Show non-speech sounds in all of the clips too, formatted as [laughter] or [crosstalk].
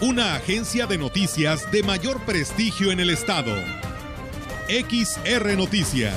una agencia de noticias de mayor prestigio en el estado. XR Noticias.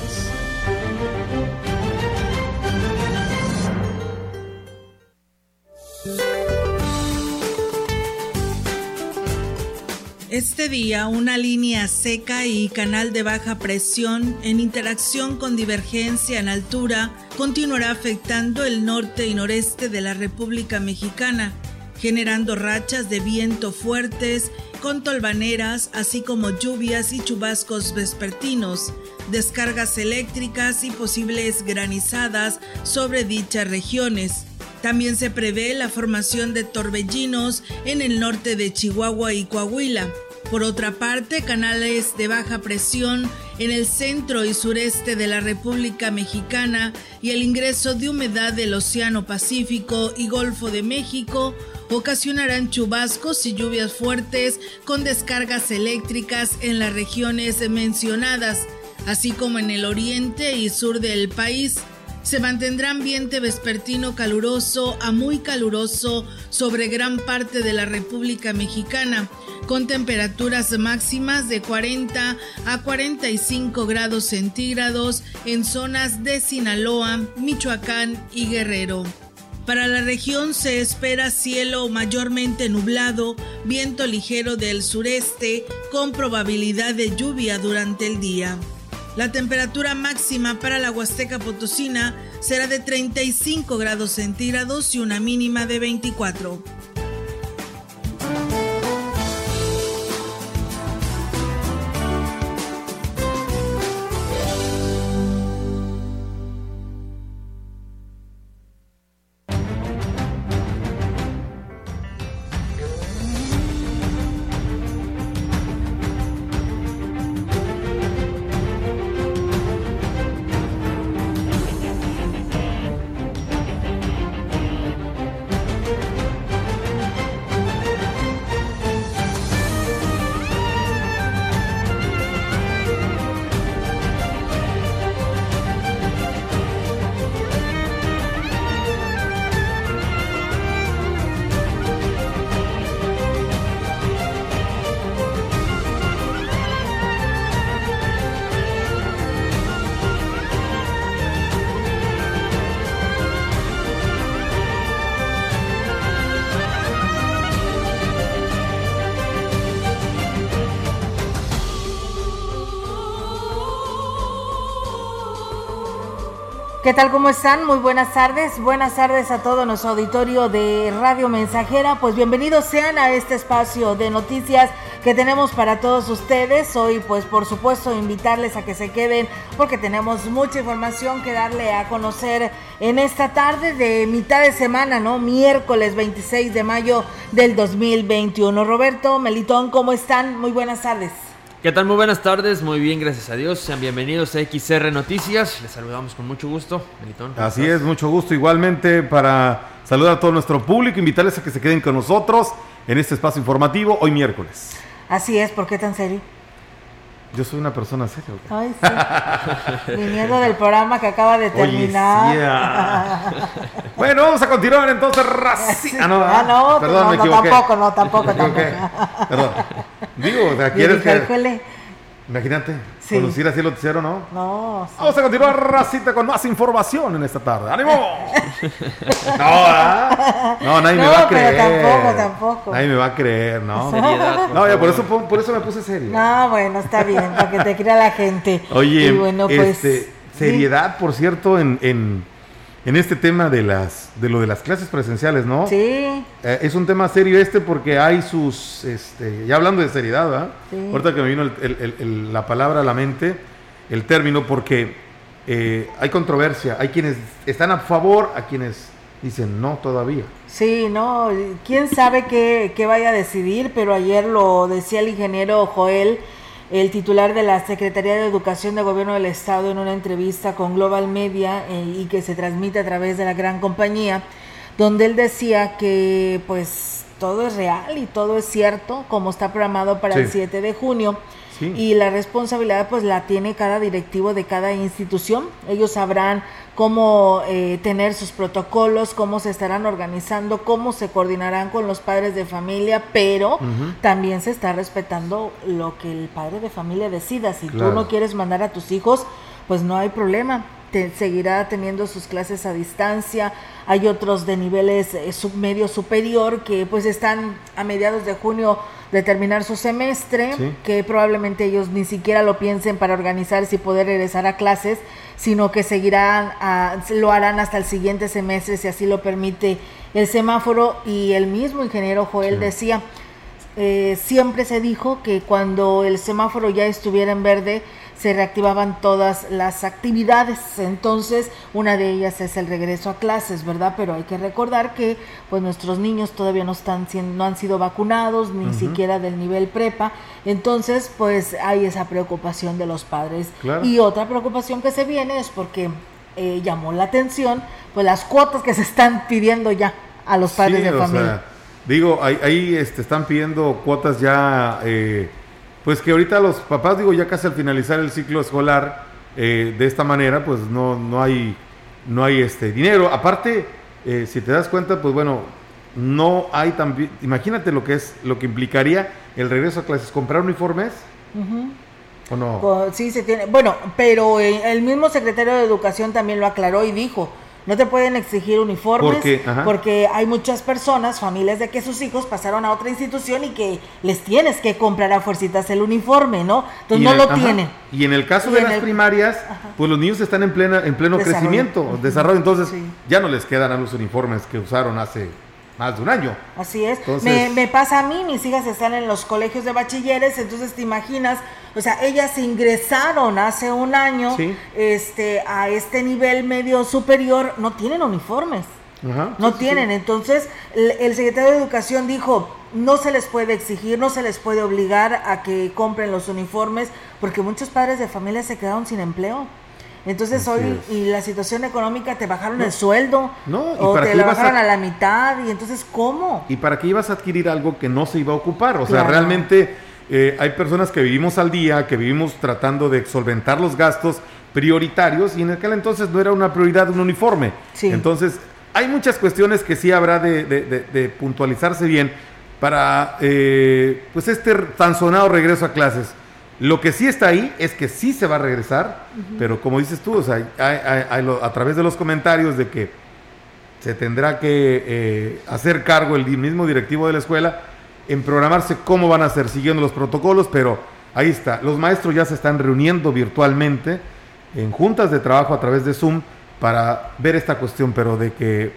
Este día, una línea seca y canal de baja presión en interacción con divergencia en altura continuará afectando el norte y noreste de la República Mexicana generando rachas de viento fuertes con tolvaneras, así como lluvias y chubascos vespertinos, descargas eléctricas y posibles granizadas sobre dichas regiones. También se prevé la formación de torbellinos en el norte de Chihuahua y Coahuila. Por otra parte, canales de baja presión en el centro y sureste de la República Mexicana y el ingreso de humedad del Océano Pacífico y Golfo de México ocasionarán chubascos y lluvias fuertes con descargas eléctricas en las regiones mencionadas, así como en el oriente y sur del país. Se mantendrá ambiente vespertino caluroso a muy caluroso sobre gran parte de la República Mexicana, con temperaturas máximas de 40 a 45 grados centígrados en zonas de Sinaloa, Michoacán y Guerrero. Para la región se espera cielo mayormente nublado, viento ligero del sureste con probabilidad de lluvia durante el día. La temperatura máxima para la Huasteca Potosina será de 35 grados centígrados y una mínima de 24. ¿Qué tal? ¿Cómo están? Muy buenas tardes. Buenas tardes a todo nuestro auditorio de Radio Mensajera. Pues bienvenidos sean a este espacio de noticias que tenemos para todos ustedes. Hoy, pues por supuesto, invitarles a que se queden porque tenemos mucha información que darle a conocer en esta tarde de mitad de semana, ¿no? Miércoles 26 de mayo del 2021. Roberto, Melitón, ¿cómo están? Muy buenas tardes. ¿Qué tal? Muy buenas tardes, muy bien, gracias a Dios. Sean bienvenidos a XR Noticias. Les saludamos con mucho gusto. Así es, mucho gusto. Igualmente para saludar a todo nuestro público, invitarles a que se queden con nosotros en este espacio informativo hoy miércoles. Así es, ¿por qué tan serio? Yo soy una persona seria. Ay, sí. Viniendo del programa que acaba de terminar. [laughs] bueno, vamos a continuar entonces. Ah, no, ah, no, Perdón, no, no tampoco, no, tampoco, tampoco. Perdón. Digo, o sea, [laughs] ¿quieres que... Imagínate, sí. conducir así el noticiero, ¿no? No. Vamos a continuar, Racita, con más información en esta tarde. ¡Ánimo! [laughs] no, ¿ah? No, nadie me va a creer. Pero tampoco, tampoco. Nadie me va a creer, ¿no? Seriedad, no, ya por eso, por eso me puse serio. No, bueno, está bien, para que te crea la gente. Oye, bueno, pues, este, seriedad, por cierto, en, en en este tema de las de lo de las clases presenciales, ¿no? Sí. Eh, es un tema serio este porque hay sus, este, ya hablando de seriedad, ¿verdad? Sí. Ahorita que me vino la palabra a la mente, el término, porque eh, hay controversia, hay quienes están a favor, a quienes dicen no todavía. Sí, no, quién sabe qué, qué vaya a decidir, pero ayer lo decía el ingeniero Joel, el titular de la Secretaría de Educación de Gobierno del Estado en una entrevista con Global Media eh, y que se transmite a través de la gran compañía, donde él decía que pues todo es real y todo es cierto, como está programado para el 7 de junio y la responsabilidad pues la tiene cada directivo de cada institución. Ellos sabrán cómo eh, tener sus protocolos, cómo se estarán organizando, cómo se coordinarán con los padres de familia, pero también se está respetando lo que el padre de familia decida. Si tú no quieres mandar a tus hijos, pues no hay problema. Te, seguirá teniendo sus clases a distancia. Hay otros de niveles eh, submedio superior que pues están a mediados de junio de terminar su semestre, que probablemente ellos ni siquiera lo piensen para organizarse y poder regresar a clases, sino que seguirán, lo harán hasta el siguiente semestre si así lo permite el semáforo. Y el mismo ingeniero Joel decía, eh, siempre se dijo que cuando el semáforo ya estuviera en verde, se reactivaban todas las actividades. Entonces, una de ellas es el regreso a clases, ¿verdad? Pero hay que recordar que pues nuestros niños todavía no están no han sido vacunados, ni siquiera del nivel prepa. Entonces, pues hay esa preocupación de los padres. Y otra preocupación que se viene es porque eh, llamó la atención pues las cuotas que se están pidiendo ya a los padres de familia. Digo, ahí, ahí este, están pidiendo cuotas ya eh, pues que ahorita los papás, digo, ya casi al finalizar el ciclo escolar, eh, de esta manera, pues no, no hay, no hay este dinero. Aparte, eh, si te das cuenta, pues bueno, no hay también, imagínate lo que es, lo que implicaría el regreso a clases, comprar uniformes. ¿O no? Sí, se tiene. Bueno, pero el mismo secretario de Educación también lo aclaró y dijo, no te pueden exigir uniformes porque hay muchas personas, familias de que sus hijos pasaron a otra institución y que les tienes que comprar a fuercitas el uniforme, ¿no? Entonces no lo tienen. Y en el caso de las primarias, pues los niños están en plena en pleno crecimiento, desarrollo, entonces ya no les quedan a los uniformes que usaron hace más de un año. Así es. me, me, pasa a mí, mis hijas están en los colegios de bachilleres, entonces te imaginas, o sea, ellas ingresaron hace un año este, a este nivel medio superior, no tienen uniformes. no tienen. Entonces, el, secretario de Educación dijo, no se les puede exigir, no se les puede obligar a que compren los uniformes, porque muchos padres de familia se quedaron sin empleo. Entonces hoy y la situación económica te bajaron el sueldo no, y o te lo bajaron a... la mitad y entonces ¿cómo? ¿Y para qué ibas a adquirir algo que no se iba a ocupar? O sea, realmente eh, hay personas que vivimos al día, que vivimos tratando de solventar los gastos prioritarios y en aquel entonces no era una prioridad un uniforme. Entonces hay muchas cuestiones que sí habrá de, puntualizarse bien para eh, pues este tan sonado regreso a clases. Lo que sí está ahí es que sí se va a regresar, pero como dices tú, o sea, hay, a través de los comentarios de que se tendrá que eh, hacer cargo el mismo directivo de la escuela en programarse cómo van a ser siguiendo los protocolos, pero ahí está. Los maestros ya se están reuniendo virtualmente en juntas de trabajo a través de Zoom para ver esta cuestión, pero de que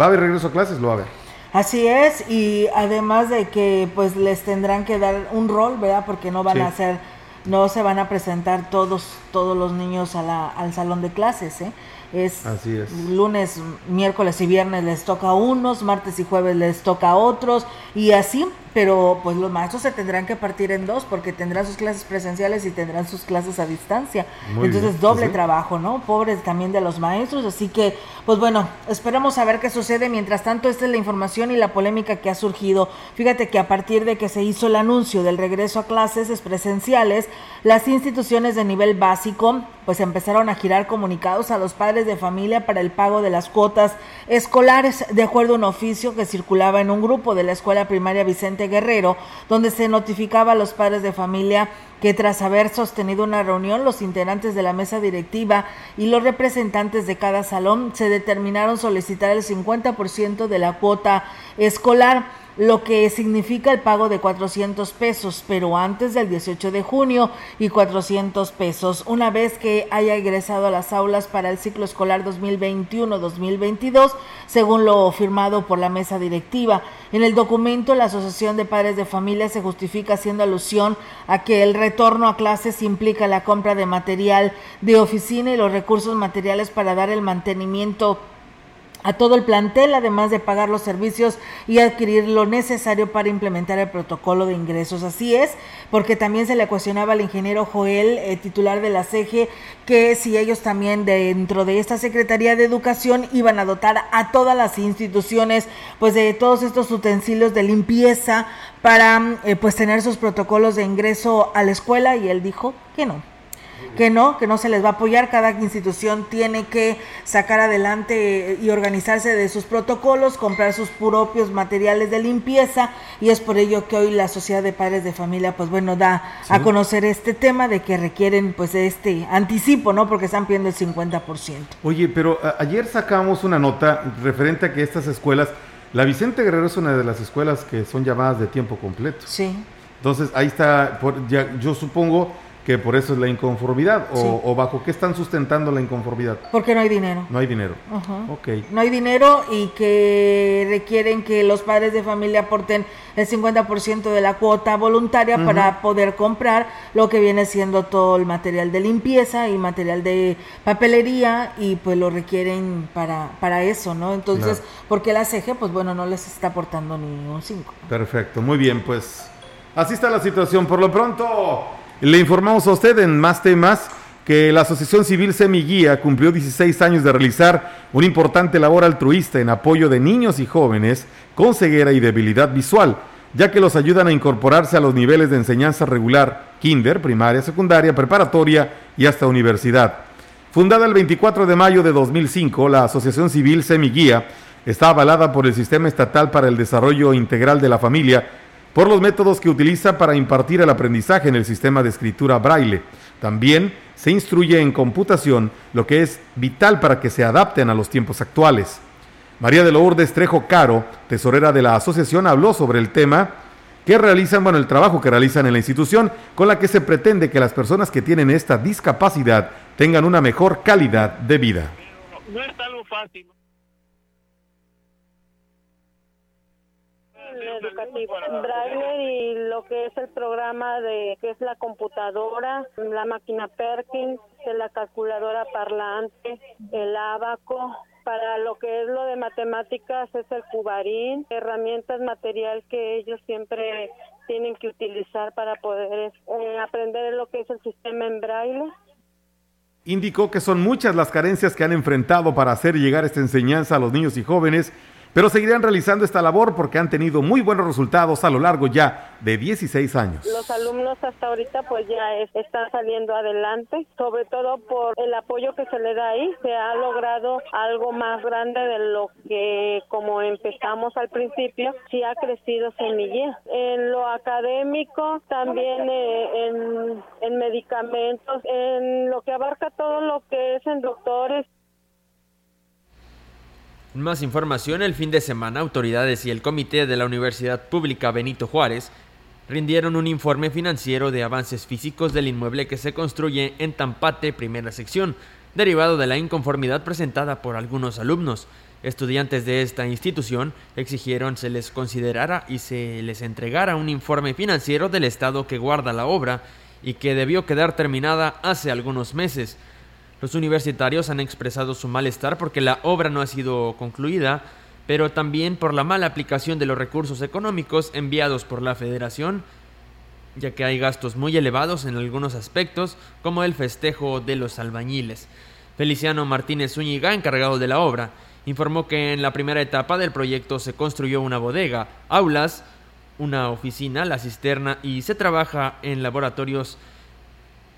va a haber regreso a clases, lo va a haber. Así es, y además de que pues les tendrán que dar un rol, ¿verdad? Porque no van a ser, no se van a presentar todos, todos los niños a la, al salón de clases, ¿eh? Es, Así es lunes, miércoles y viernes les toca a unos, martes y jueves les toca a otros, y así pero pues los maestros se tendrán que partir en dos porque tendrán sus clases presenciales y tendrán sus clases a distancia. Entonces doble trabajo, ¿no? Pobres también de los maestros, así que pues bueno, esperamos a ver qué sucede. Mientras tanto, esta es la información y la polémica que ha surgido. Fíjate que a partir de que se hizo el anuncio del regreso a clases presenciales, las instituciones de nivel básico pues empezaron a girar comunicados a los padres de familia para el pago de las cuotas escolares, de acuerdo a un oficio que circulaba en un grupo de la escuela primaria Vicente Guerrero, donde se notificaba a los padres de familia que tras haber sostenido una reunión, los integrantes de la mesa directiva y los representantes de cada salón se determinaron solicitar el 50% de la cuota escolar lo que significa el pago de 400 pesos, pero antes del 18 de junio y 400 pesos una vez que haya ingresado a las aulas para el ciclo escolar 2021-2022, según lo firmado por la mesa directiva. En el documento, la Asociación de Padres de Familia se justifica haciendo alusión a que el retorno a clases implica la compra de material de oficina y los recursos materiales para dar el mantenimiento a todo el plantel, además de pagar los servicios y adquirir lo necesario para implementar el protocolo de ingresos. Así es, porque también se le cuestionaba al ingeniero Joel, eh, titular de la CEGE, que si ellos también dentro de esta Secretaría de Educación iban a dotar a todas las instituciones pues de todos estos utensilios de limpieza para eh, pues tener sus protocolos de ingreso a la escuela y él dijo que no que no, que no se les va a apoyar. Cada institución tiene que sacar adelante y organizarse de sus protocolos, comprar sus propios materiales de limpieza y es por ello que hoy la Sociedad de Padres de Familia, pues bueno, da a conocer este tema de que requieren pues este anticipo, ¿no? Porque están pidiendo el 50%. Oye, pero ayer sacamos una nota referente a que estas escuelas, la Vicente Guerrero es una de las escuelas que son llamadas de tiempo completo. Sí. Entonces, ahí está, ya, yo supongo que por eso es la inconformidad o, bajo qué están sustentando la inconformidad. Porque no hay dinero. No hay dinero. No hay dinero y que requieren que los padres de familia aporten el 50% de la cuota voluntaria para poder comprar lo que viene siendo todo el material de limpieza y material de papelería y pues lo requieren para, para eso, ¿no? Entonces, porque la CG, pues bueno, no les está aportando ni un 5. Perfecto, muy bien, pues así está la situación. Por lo pronto... Le informamos a usted en más temas que la Asociación Civil Semiguía cumplió 16 años de realizar una importante labor altruista en apoyo de niños y jóvenes con ceguera y debilidad visual, ya que los ayudan a incorporarse a los niveles de enseñanza regular, kinder, primaria, secundaria, preparatoria y hasta universidad. Fundada el 24 de mayo de 2005, la Asociación Civil Semiguía está avalada por el Sistema Estatal para el Desarrollo Integral de la Familia por los métodos que utiliza para impartir el aprendizaje en el sistema de escritura braille. También se instruye en computación, lo que es vital para que se adapten a los tiempos actuales. María de Lourdes Trejo Caro, tesorera de la asociación, habló sobre el tema que realizan, bueno, el trabajo que realizan en la institución, con la que se pretende que las personas que tienen esta discapacidad tengan una mejor calidad de vida. No es algo fácil. Educativo. Braille y lo que es el programa de que es la computadora, la máquina Perkins, la calculadora parlante, el abaco, para lo que es lo de matemáticas es el cubarín, herramientas material que ellos siempre tienen que utilizar para poder eh, aprender lo que es el sistema en braille. Indicó que son muchas las carencias que han enfrentado para hacer llegar esta enseñanza a los niños y jóvenes pero seguirán realizando esta labor porque han tenido muy buenos resultados a lo largo ya de 16 años. Los alumnos hasta ahorita pues ya están saliendo adelante, sobre todo por el apoyo que se le da ahí, se ha logrado algo más grande de lo que como empezamos al principio, sí ha crecido Semilla. En lo académico, también eh, en, en medicamentos, en lo que abarca todo lo que es en doctores, más información, el fin de semana autoridades y el comité de la Universidad Pública Benito Juárez rindieron un informe financiero de avances físicos del inmueble que se construye en Tampate, primera sección, derivado de la inconformidad presentada por algunos alumnos. Estudiantes de esta institución exigieron se les considerara y se les entregara un informe financiero del estado que guarda la obra y que debió quedar terminada hace algunos meses. Los universitarios han expresado su malestar porque la obra no ha sido concluida, pero también por la mala aplicación de los recursos económicos enviados por la federación, ya que hay gastos muy elevados en algunos aspectos, como el festejo de los albañiles. Feliciano Martínez Zúñiga, encargado de la obra, informó que en la primera etapa del proyecto se construyó una bodega, aulas, una oficina, la cisterna y se trabaja en laboratorios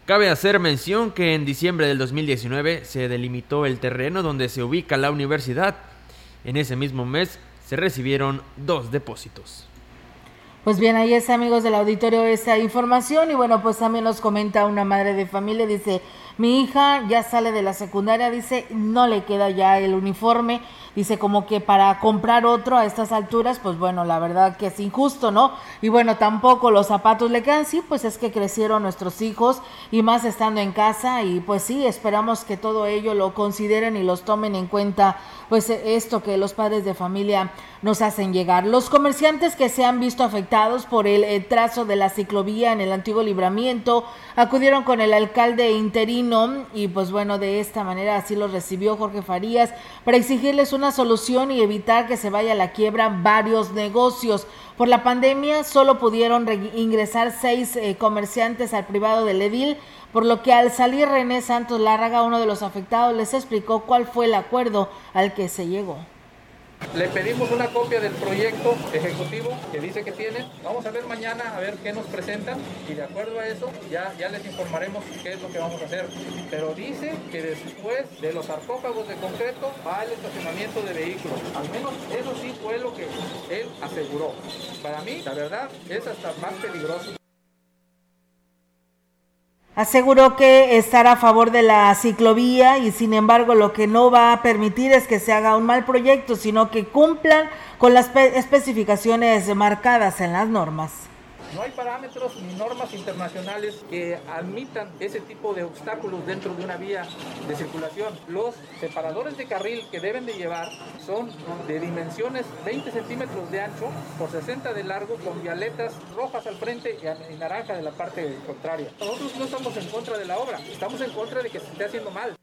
Cabe hacer mención que en diciembre del 2019 se delimitó el terreno donde se ubica la universidad. En ese mismo mes se recibieron dos depósitos. Pues bien, ahí está amigos del auditorio esa información y bueno, pues también nos comenta una madre de familia, dice, mi hija ya sale de la secundaria, dice, no le queda ya el uniforme, dice como que para comprar otro a estas alturas, pues bueno, la verdad que es injusto, ¿no? Y bueno, tampoco los zapatos le quedan, sí, pues es que crecieron nuestros hijos y más estando en casa y pues sí, esperamos que todo ello lo consideren y los tomen en cuenta, pues esto que los padres de familia nos hacen llegar. Los comerciantes que se han visto afectados por el, el trazo de la ciclovía en el antiguo libramiento acudieron con el alcalde interino y pues bueno, de esta manera así lo recibió Jorge Farías para exigirles una solución y evitar que se vaya a la quiebra varios negocios. Por la pandemia solo pudieron ingresar seis eh, comerciantes al privado del Edil, por lo que al salir René Santos Lárraga, uno de los afectados, les explicó cuál fue el acuerdo al que se llegó. Le pedimos una copia del proyecto ejecutivo que dice que tienen. Vamos a ver mañana a ver qué nos presentan y de acuerdo a eso ya, ya les informaremos qué es lo que vamos a hacer. Pero dice que después de los sarcófagos de concreto va el estacionamiento de vehículos. Al menos eso sí fue lo que él aseguró. Para mí, la verdad, es hasta más peligroso. Aseguró que estará a favor de la ciclovía y sin embargo lo que no va a permitir es que se haga un mal proyecto, sino que cumplan con las especificaciones marcadas en las normas. No hay parámetros ni normas internacionales que admitan ese tipo de obstáculos dentro de una vía de circulación. Los separadores de carril que deben de llevar son de dimensiones 20 centímetros de ancho por 60 de largo con vialetas rojas al frente y naranja de la parte contraria. Nosotros no estamos en contra de la obra, estamos en contra de que se esté haciendo mal.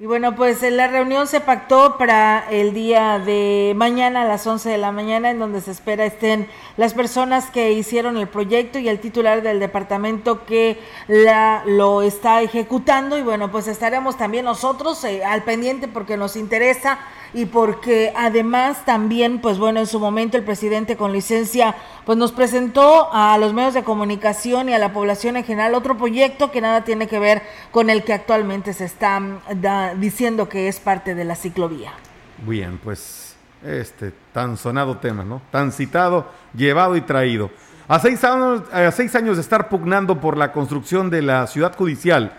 Y bueno, pues la reunión se pactó para el día de mañana a las 11 de la mañana, en donde se espera estén las personas que hicieron el proyecto y el titular del departamento que la, lo está ejecutando. Y bueno, pues estaremos también nosotros eh, al pendiente porque nos interesa y porque además también, pues bueno, en su momento el presidente con licencia, pues nos presentó a los medios de comunicación y a la población en general otro proyecto que nada tiene que ver con el que actualmente se está mm, diciendo que es parte de la ciclovía. Bien, pues este tan sonado tema, ¿no? Tan citado, llevado y traído. A seis años, a seis años de estar pugnando por la construcción de la ciudad judicial,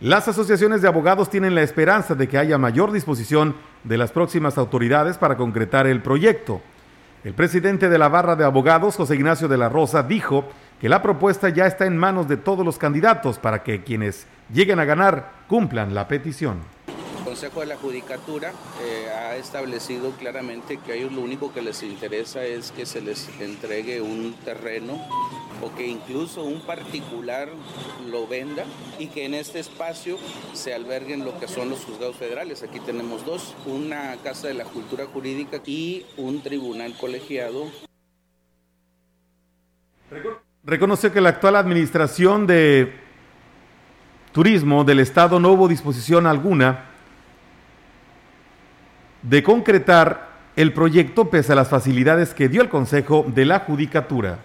las asociaciones de abogados tienen la esperanza de que haya mayor disposición de las próximas autoridades para concretar el proyecto. El presidente de la barra de abogados, José Ignacio de la Rosa, dijo que la propuesta ya está en manos de todos los candidatos para que quienes lleguen a ganar cumplan la petición. El Consejo de la Judicatura eh, ha establecido claramente que a ellos lo único que les interesa es que se les entregue un terreno o que incluso un particular lo venda y que en este espacio se alberguen lo que son los juzgados federales. Aquí tenemos dos, una Casa de la Cultura Jurídica y un tribunal colegiado. Reconoció que la actual administración de turismo del Estado no hubo disposición alguna de concretar el proyecto pese a las facilidades que dio el Consejo de la Judicatura.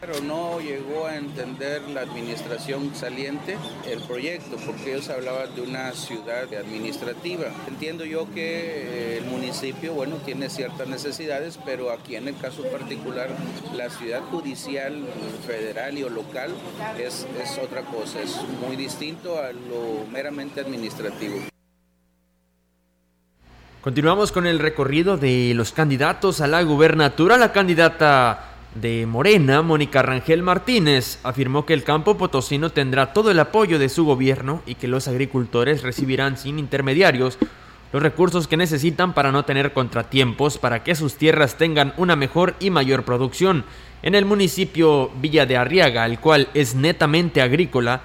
Pero no llegó a entender la administración saliente el proyecto, porque ellos hablaban de una ciudad administrativa. Entiendo yo que eh, el municipio, bueno, tiene ciertas necesidades, pero aquí en el caso particular, la ciudad judicial federal y o local es, es otra cosa, es muy distinto a lo meramente administrativo. Continuamos con el recorrido de los candidatos a la gubernatura. La candidata de Morena, Mónica Rangel Martínez, afirmó que el campo potosino tendrá todo el apoyo de su gobierno y que los agricultores recibirán sin intermediarios los recursos que necesitan para no tener contratiempos para que sus tierras tengan una mejor y mayor producción. En el municipio Villa de Arriaga, el cual es netamente agrícola,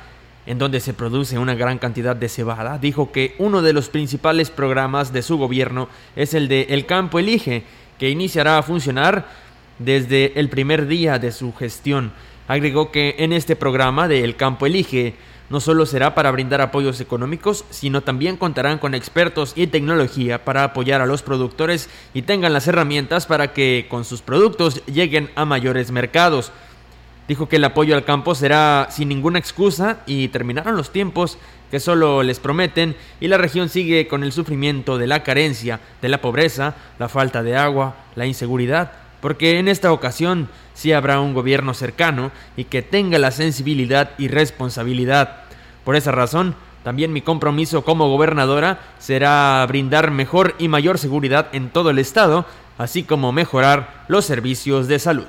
en donde se produce una gran cantidad de cebada, dijo que uno de los principales programas de su gobierno es el de El Campo Elige, que iniciará a funcionar desde el primer día de su gestión. Agregó que en este programa de El Campo Elige no solo será para brindar apoyos económicos, sino también contarán con expertos y tecnología para apoyar a los productores y tengan las herramientas para que con sus productos lleguen a mayores mercados. Dijo que el apoyo al campo será sin ninguna excusa y terminaron los tiempos que solo les prometen y la región sigue con el sufrimiento de la carencia, de la pobreza, la falta de agua, la inseguridad, porque en esta ocasión sí habrá un gobierno cercano y que tenga la sensibilidad y responsabilidad. Por esa razón, también mi compromiso como gobernadora será brindar mejor y mayor seguridad en todo el estado, así como mejorar los servicios de salud.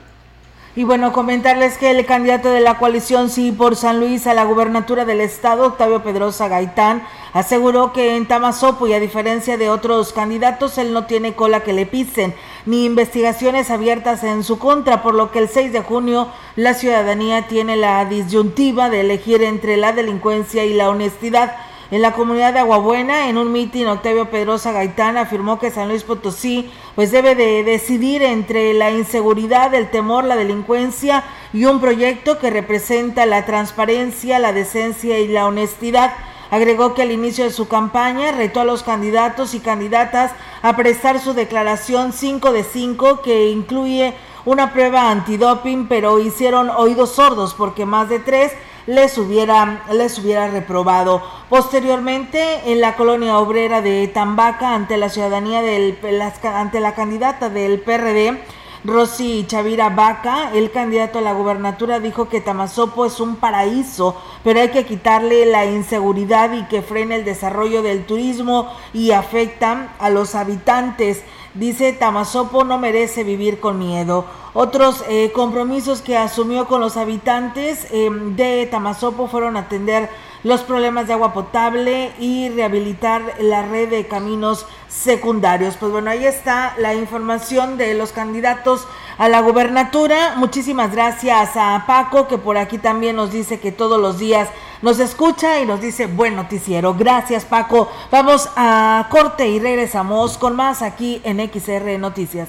Y bueno, comentarles que el candidato de la coalición Sí por San Luis a la gubernatura del estado, Octavio Pedrosa Gaitán, aseguró que en Tamazopo y a diferencia de otros candidatos, él no tiene cola que le pisen ni investigaciones abiertas en su contra, por lo que el 6 de junio la ciudadanía tiene la disyuntiva de elegir entre la delincuencia y la honestidad. En la comunidad de Aguabuena, en un mitin, Octavio Pedrosa Gaitán afirmó que San Luis Potosí pues debe de decidir entre la inseguridad, el temor, la delincuencia y un proyecto que representa la transparencia, la decencia y la honestidad. Agregó que al inicio de su campaña retó a los candidatos y candidatas a prestar su declaración 5 de 5 que incluye una prueba antidoping, pero hicieron oídos sordos porque más de tres les hubiera, les hubiera reprobado. Posteriormente, en la colonia obrera de Tambaca, ante la ciudadanía del, ante la candidata del PRD, Rosy Chavira Vaca, el candidato a la gubernatura, dijo que Tamazopo es un paraíso, pero hay que quitarle la inseguridad y que frene el desarrollo del turismo y afecta a los habitantes. Dice Tamazopo no merece vivir con miedo. Otros eh, compromisos que asumió con los habitantes eh, de Tamazopo fueron atender los problemas de agua potable y rehabilitar la red de caminos secundarios. Pues bueno, ahí está la información de los candidatos a la gubernatura. Muchísimas gracias a Paco, que por aquí también nos dice que todos los días nos escucha y nos dice buen noticiero. Gracias Paco. Vamos a corte y regresamos con más aquí en XR Noticias.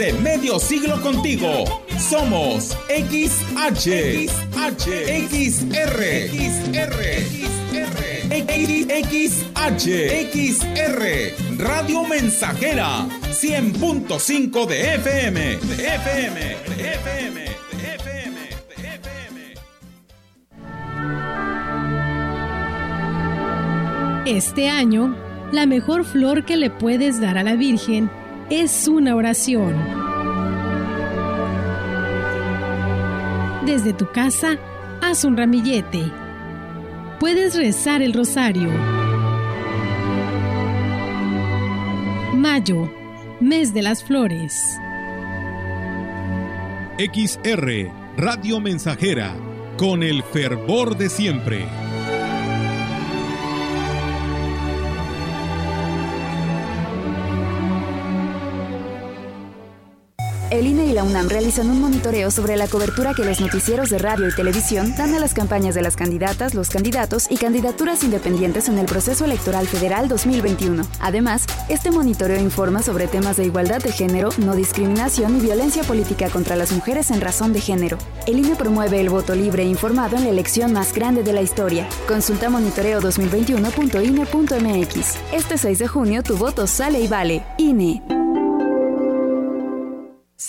de medio siglo contigo somos XH, XR, XR, XR, XR, Radio Mensajera, 100.5 de FM, de FM, de FM, de FM, de FM. Este año, la mejor flor que le puedes dar a la Virgen es una oración. Desde tu casa, haz un ramillete. Puedes rezar el rosario. Mayo, mes de las flores. XR, Radio Mensajera, con el fervor de siempre. El INE y la UNAM realizan un monitoreo sobre la cobertura que los noticieros de radio y televisión dan a las campañas de las candidatas, los candidatos y candidaturas independientes en el proceso electoral federal 2021. Además, este monitoreo informa sobre temas de igualdad de género, no discriminación y violencia política contra las mujeres en razón de género. El INE promueve el voto libre e informado en la elección más grande de la historia. Consulta monitoreo2021.ine.mx. Este 6 de junio tu voto sale y vale. INE.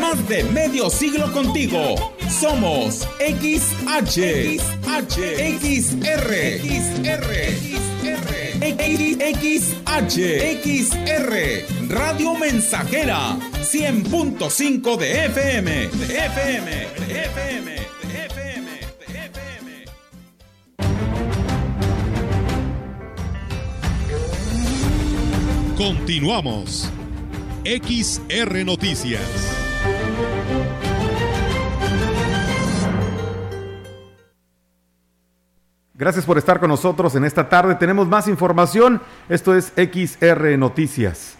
Más de medio siglo contigo. Somos XH, XH, XR, XR, XR, XR, Radio Mensajera, 100.5 de FM, de FM, de FM. Continuamos. XR Noticias. Gracias por estar con nosotros en esta tarde. Tenemos más información. Esto es XR Noticias.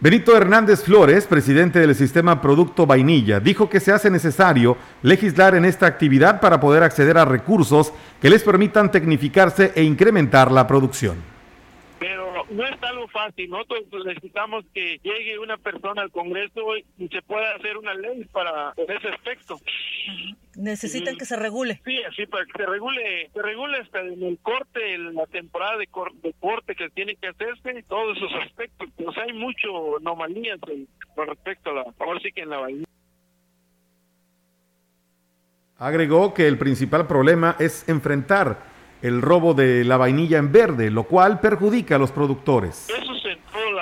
Benito Hernández Flores, presidente del sistema Producto Vainilla, dijo que se hace necesario legislar en esta actividad para poder acceder a recursos que les permitan tecnificarse e incrementar la producción no es algo fácil. Nosotros necesitamos que llegue una persona al Congreso y se pueda hacer una ley para ese aspecto. Necesitan que se regule. Sí, así para que se regule, se regule hasta en el corte, en la temporada de, corte que tiene que hacerse, todos esos aspectos. Pues hay mucho anomalías con respecto a la, ahora sí que en la vainilla. Agregó que el principal problema es enfrentar el robo de la vainilla en verde, lo cual perjudica a los productores.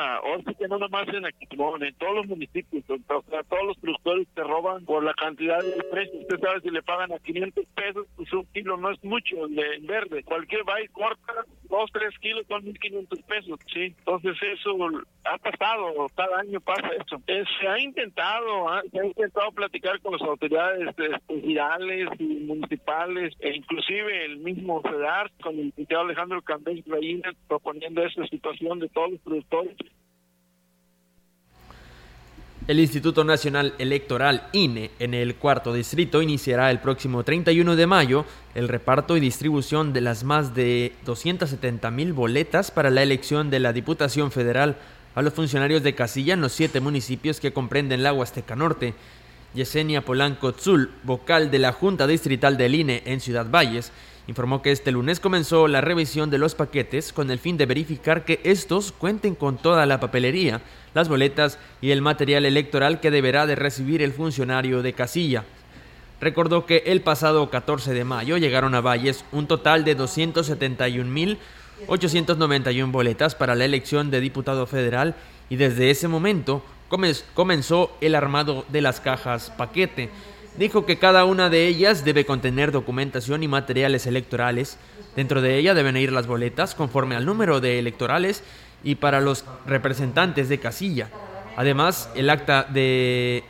Se en toda que no nomás en Aquitmón, en todos los municipios, o sea, todos los productores te roban por la cantidad de precios. Usted sabe si le pagan a 500 pesos, pues un kilo no es mucho de verde. Cualquier va y corta dos, tres kilos son 1500 pesos, sí. Entonces eso ha pasado, cada año pasa eso. Eh, se ha intentado, se ha intentado platicar con las autoridades federales y municipales, e inclusive el mismo FEDAR, con el diputado Alejandro Candés Reina, proponiendo esta situación de todos los productores el Instituto Nacional Electoral INE en el cuarto distrito iniciará el próximo 31 de mayo el reparto y distribución de las más de 270 mil boletas para la elección de la Diputación Federal a los funcionarios de casilla en los siete municipios que comprenden la Huasteca Norte. Yesenia Polanco Tzul, vocal de la Junta Distrital del INE en Ciudad Valles, informó que este lunes comenzó la revisión de los paquetes con el fin de verificar que estos cuenten con toda la papelería, las boletas y el material electoral que deberá de recibir el funcionario de casilla. Recordó que el pasado 14 de mayo llegaron a Valles un total de 271.891 boletas para la elección de diputado federal y desde ese momento comenzó el armado de las cajas paquete dijo que cada una de ellas debe contener documentación y materiales electorales. Dentro de ella deben ir las boletas conforme al número de electorales y para los representantes de casilla. Además, el acta de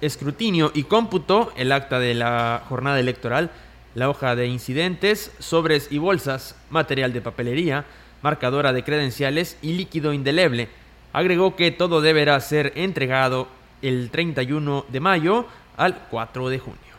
escrutinio y cómputo, el acta de la jornada electoral, la hoja de incidentes, sobres y bolsas, material de papelería, marcadora de credenciales y líquido indeleble. Agregó que todo deberá ser entregado el 31 de mayo al 4 de junio.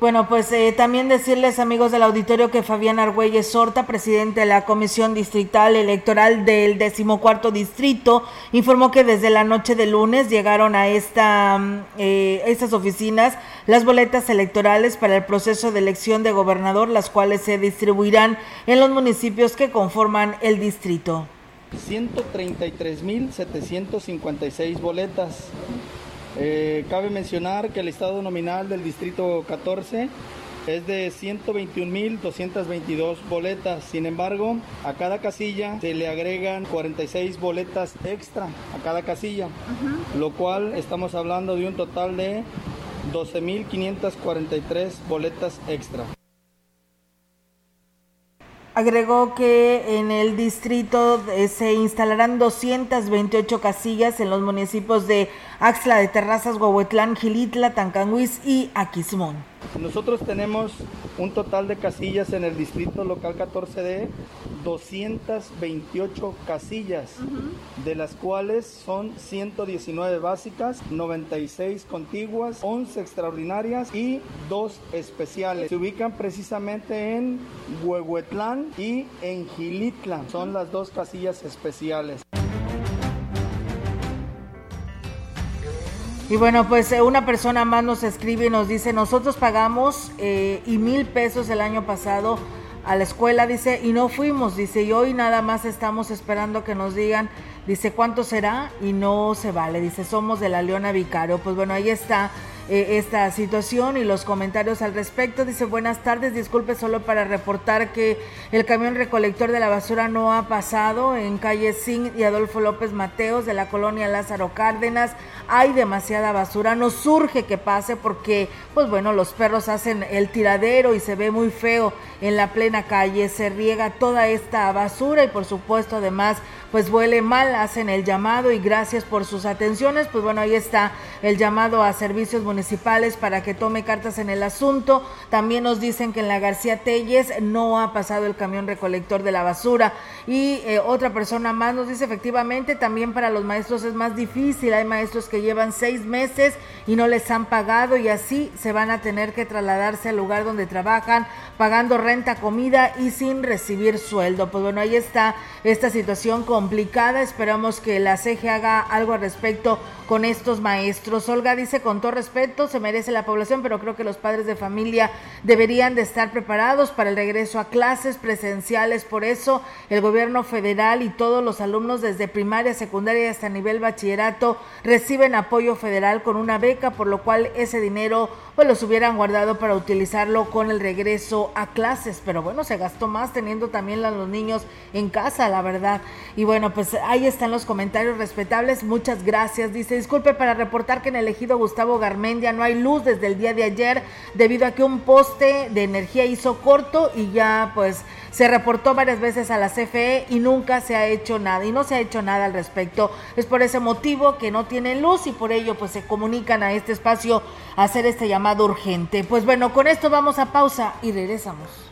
Bueno, pues eh, también decirles amigos del auditorio que Fabián Argüelles Sorta, presidente de la Comisión Distrital Electoral del decimocuarto distrito, informó que desde la noche de lunes llegaron a esta, mm, eh, estas oficinas las boletas electorales para el proceso de elección de gobernador, las cuales se distribuirán en los municipios que conforman el distrito. 133.756 boletas eh, cabe mencionar que el estado nominal del distrito 14 es de 121.222 boletas. Sin embargo, a cada casilla se le agregan 46 boletas extra a cada casilla, lo cual estamos hablando de un total de 12.543 boletas extra. Agregó que en el distrito eh, se instalarán 228 casillas en los municipios de Axla de Terrazas, Huehuetlán, Gilitla, Tancanguis y Aquismón. Nosotros tenemos un total de casillas en el distrito local 14 de 228 casillas, de las cuales son 119 básicas, 96 contiguas, 11 extraordinarias y 2 especiales. Se ubican precisamente en Huehuetlán y en Gilitla. Son las dos casillas especiales. Y bueno, pues eh, una persona más nos escribe y nos dice, nosotros pagamos eh, y mil pesos el año pasado a la escuela, dice, y no fuimos, dice, y hoy nada más estamos esperando que nos digan, dice, cuánto será y no se vale, dice, somos de la Leona Vicario. Pues bueno, ahí está eh, esta situación y los comentarios al respecto. Dice, buenas tardes, disculpe solo para reportar que el camión recolector de la basura no ha pasado en calle Sing y Adolfo López Mateos de la colonia Lázaro Cárdenas. Hay demasiada basura, nos surge que pase porque, pues bueno, los perros hacen el tiradero y se ve muy feo en la plena calle. Se riega toda esta basura y por supuesto además pues huele mal, hacen el llamado y gracias por sus atenciones. Pues bueno, ahí está el llamado a servicios municipales para que tome cartas en el asunto. También nos dicen que en la García Telles no ha pasado el camión recolector de la basura. Y eh, otra persona más nos dice efectivamente también para los maestros es más difícil. Hay maestros que llevan seis meses y no les han pagado y así se van a tener que trasladarse al lugar donde trabajan, pagando renta, comida y sin recibir sueldo. Pues bueno, ahí está esta situación complicada. Esperamos que la CG haga algo al respecto con estos maestros. Olga dice con todo respeto, se merece la población, pero creo que los padres de familia deberían de estar preparados para el regreso a clases presenciales. Por eso el gobierno federal y todos los alumnos desde primaria, secundaria hasta nivel bachillerato reciben apoyo federal con una beca, por lo cual ese dinero pues los hubieran guardado para utilizarlo con el regreso a clases. Pero bueno, se gastó más teniendo también a los niños en casa, la verdad. Y bueno, pues ahí están los comentarios respetables. Muchas gracias. Dice, disculpe para reportar que en el ejido Gustavo Garmendia no hay luz desde el día de ayer debido a que un poste de energía hizo corto y ya pues se reportó varias veces a la CFE y nunca se ha hecho nada y no se ha hecho nada al respecto. Es por ese motivo que no tienen luz y por ello pues se comunican a este espacio a hacer este llamado urgente. Pues bueno, con esto vamos a pausa y regresamos.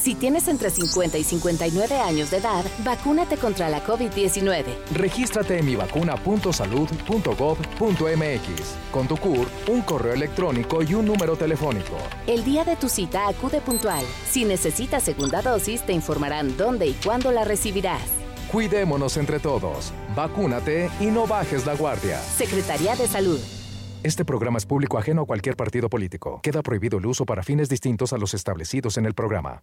Si tienes entre 50 y 59 años de edad, vacúnate contra la COVID-19. Regístrate en mivacuna.salud.gov.mx. Con tu CUR, un correo electrónico y un número telefónico. El día de tu cita acude puntual. Si necesitas segunda dosis, te informarán dónde y cuándo la recibirás. Cuidémonos entre todos. Vacúnate y no bajes la guardia. Secretaría de Salud. Este programa es público ajeno a cualquier partido político. Queda prohibido el uso para fines distintos a los establecidos en el programa.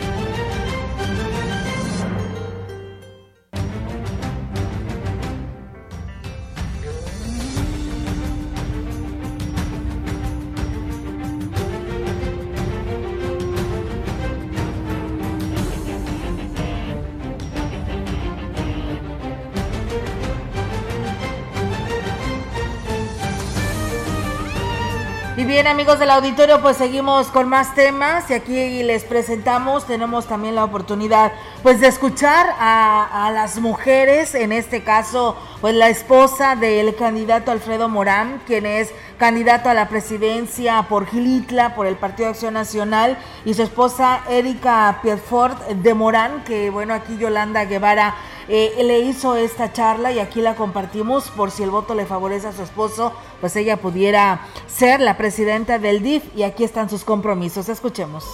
Bien amigos del auditorio, pues seguimos con más temas y aquí les presentamos, tenemos también la oportunidad pues de escuchar a, a las mujeres, en este caso pues la esposa del candidato Alfredo Morán, quien es candidato a la presidencia por Gilitla, por el Partido de Acción Nacional, y su esposa Erika Piedfort de Morán, que bueno, aquí Yolanda Guevara eh, le hizo esta charla y aquí la compartimos por si el voto le favorece a su esposo, pues ella pudiera ser la presidenta del DIF y aquí están sus compromisos. Escuchemos.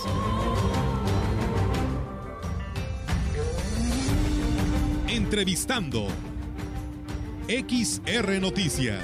Entrevistando XR Noticias.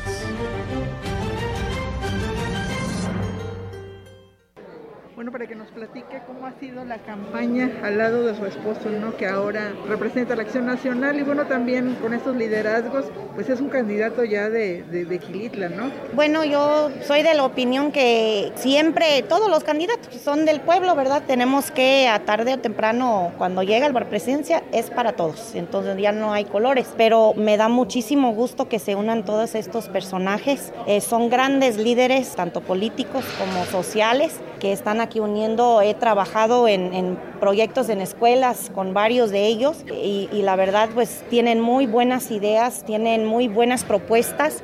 Bueno, para que nos platique cómo ha sido la campaña al lado de su esposo, ¿no? Que ahora representa la Acción Nacional y bueno, también con estos liderazgos, pues es un candidato ya de, de, de Gilitla, ¿no? Bueno, yo soy de la opinión que siempre todos los candidatos son del pueblo, ¿verdad? Tenemos que a tarde o temprano, cuando llega el presidencia, es para todos. Entonces ya no hay colores. Pero me da muchísimo gusto que se unan todos estos personajes. Eh, son grandes líderes, tanto políticos como sociales, que están aquí uniendo. He trabajado en, proyectos en escuelas con varios de ellos y, y la verdad pues tienen muy buenas ideas, tienen muy buenas propuestas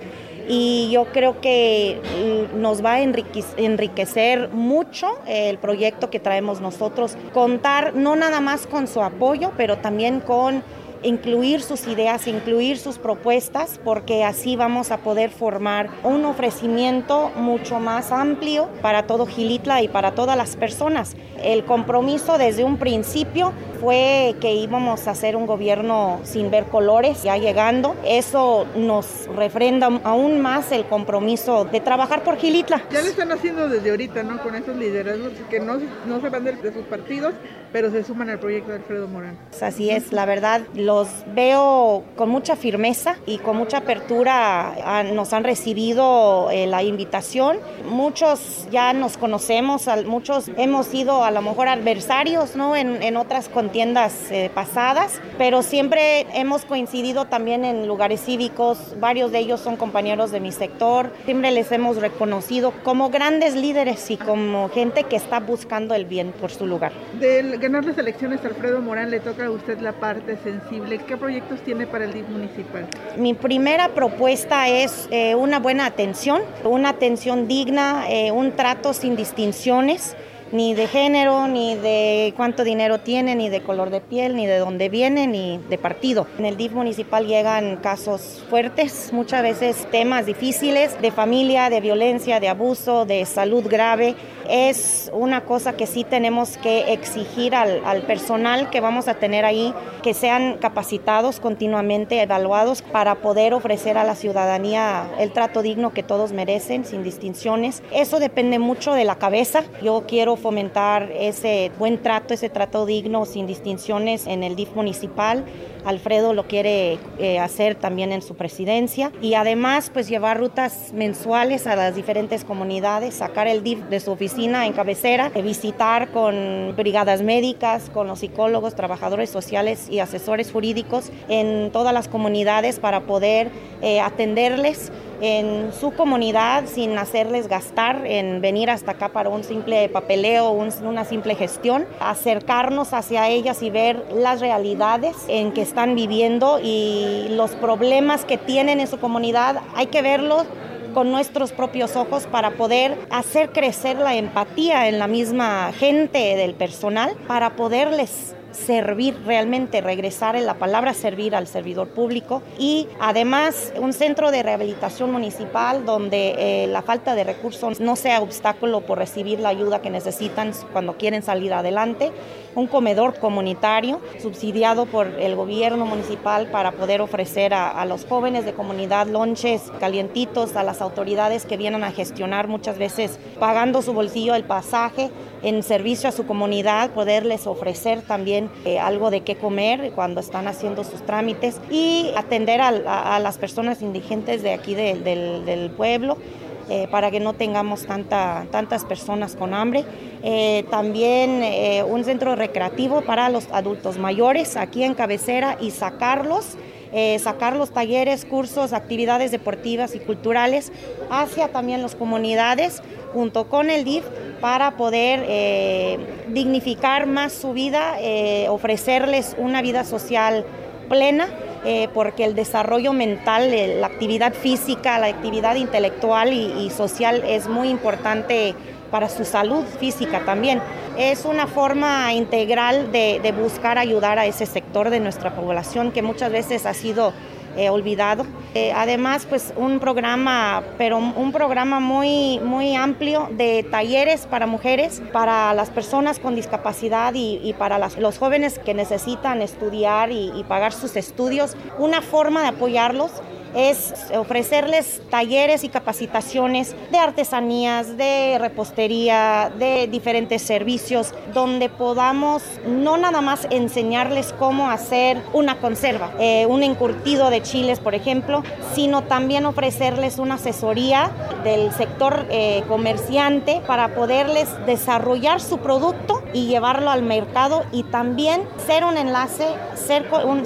y yo creo que mm, nos va a enriquecer mucho el proyecto que traemos nosotros. Contar no nada más con su apoyo, pero también con incluir sus ideas, incluir sus propuestas, porque así vamos a poder formar un ofrecimiento mucho más amplio para todo Gilitla y para todas las personas. El compromiso desde un principio fue que íbamos a hacer un gobierno sin ver colores, ya llegando. Eso nos refrenda aún más el compromiso de trabajar por Gilitla. Ya lo están haciendo desde ahorita, ¿no? Con esos liderazgos que no, no se van de, sus partidos, pero se suman al proyecto de Alfredo Morán. Así es, la verdad, los veo con mucha firmeza y con mucha apertura. Nos han recibido eh, la invitación. Muchos ya nos conocemos, muchos hemos sido a lo mejor adversarios, ¿no? En, en otras condiciones tiendas eh, pasadas, pero siempre hemos coincidido también en lugares cívicos, varios de ellos son compañeros de mi sector, siempre les hemos reconocido como grandes líderes y como gente que está buscando el bien por su lugar. De ganar las elecciones, Alfredo Morán, le toca a usted la parte ¿Qué proyectos tiene para el DIF municipal? Mi primera propuesta es eh, una buena atención, una atención digna, eh, un trato sin distinciones ni de género, ni de cuánto dinero tiene, ni de color de piel, ni de dónde viene, ni de partido. En el DIF municipal llegan casos fuertes, muchas veces temas difíciles de familia, de violencia, de abuso, de salud grave es una cosa que sí tenemos que exigir al, personal que vamos a tener ahí, que sean capacitados continuamente, evaluados para poder ofrecer a la ciudadanía el trato digno que todos merecen, sin distinciones. Eso depende mucho de la cabeza. Yo quiero fomentar ese buen trato, ese trato digno, sin distinciones en el DIF municipal. Alfredo lo quiere eh, hacer también en su presidencia y además pues llevar rutas mensuales a las diferentes comunidades, sacar el DIF de su oficina en cabecera, eh, visitar con brigadas médicas, con los psicólogos, trabajadores sociales y asesores jurídicos en todas las comunidades para poder eh, atenderles en su comunidad sin hacerles gastar en venir hasta acá para un simple papeleo, una simple gestión, acercarnos hacia ellas y ver las realidades en que están viviendo y los problemas que tienen en su comunidad, hay que verlos con nuestros propios ojos para poder hacer crecer la empatía en la misma gente del personal, para poderles servir realmente, regresar en la palabra servir al servidor público y además un centro de rehabilitación municipal donde eh, la falta de recursos no sea obstáculo por recibir la ayuda que necesitan cuando quieren salir adelante, un comedor comunitario subsidiado por el gobierno municipal para poder ofrecer a, a los jóvenes de comunidad lonches calientitos, a las autoridades que vienen a gestionar muchas veces pagando su bolsillo el pasaje en servicio a su comunidad, poderles ofrecer también eh, algo de qué comer cuando están haciendo sus trámites y atender a, las personas indigentes de aquí del, pueblo. Eh, para que no tengamos tanta, tantas personas con hambre. Eh, también un centro recreativo para los adultos mayores aquí en cabecera y sacarlos sacar los talleres, cursos, actividades deportivas y culturales hacia también las comunidades junto con el DIF para poder eh, dignificar más su vida, eh, ofrecerles una vida social plena eh, porque el desarrollo mental, la actividad física, la actividad intelectual y, social es muy importante para su salud física también. Es una forma integral de buscar ayudar a ese sector de nuestra población que muchas veces ha sido olvidado. Eh, además, pues un programa, pero un programa muy, muy amplio de talleres para mujeres, para las personas con discapacidad y, para los jóvenes que necesitan estudiar y pagar sus estudios. Una forma de apoyarlos es ofrecerles talleres y capacitaciones de artesanías, de repostería, de diferentes servicios, donde podamos no nada más enseñarles cómo hacer una conserva, eh, un encurtido de chiles, por ejemplo, sino también ofrecerles una asesoría del sector eh, comerciante para poderles desarrollar su producto y llevarlo al mercado y también ser un enlace,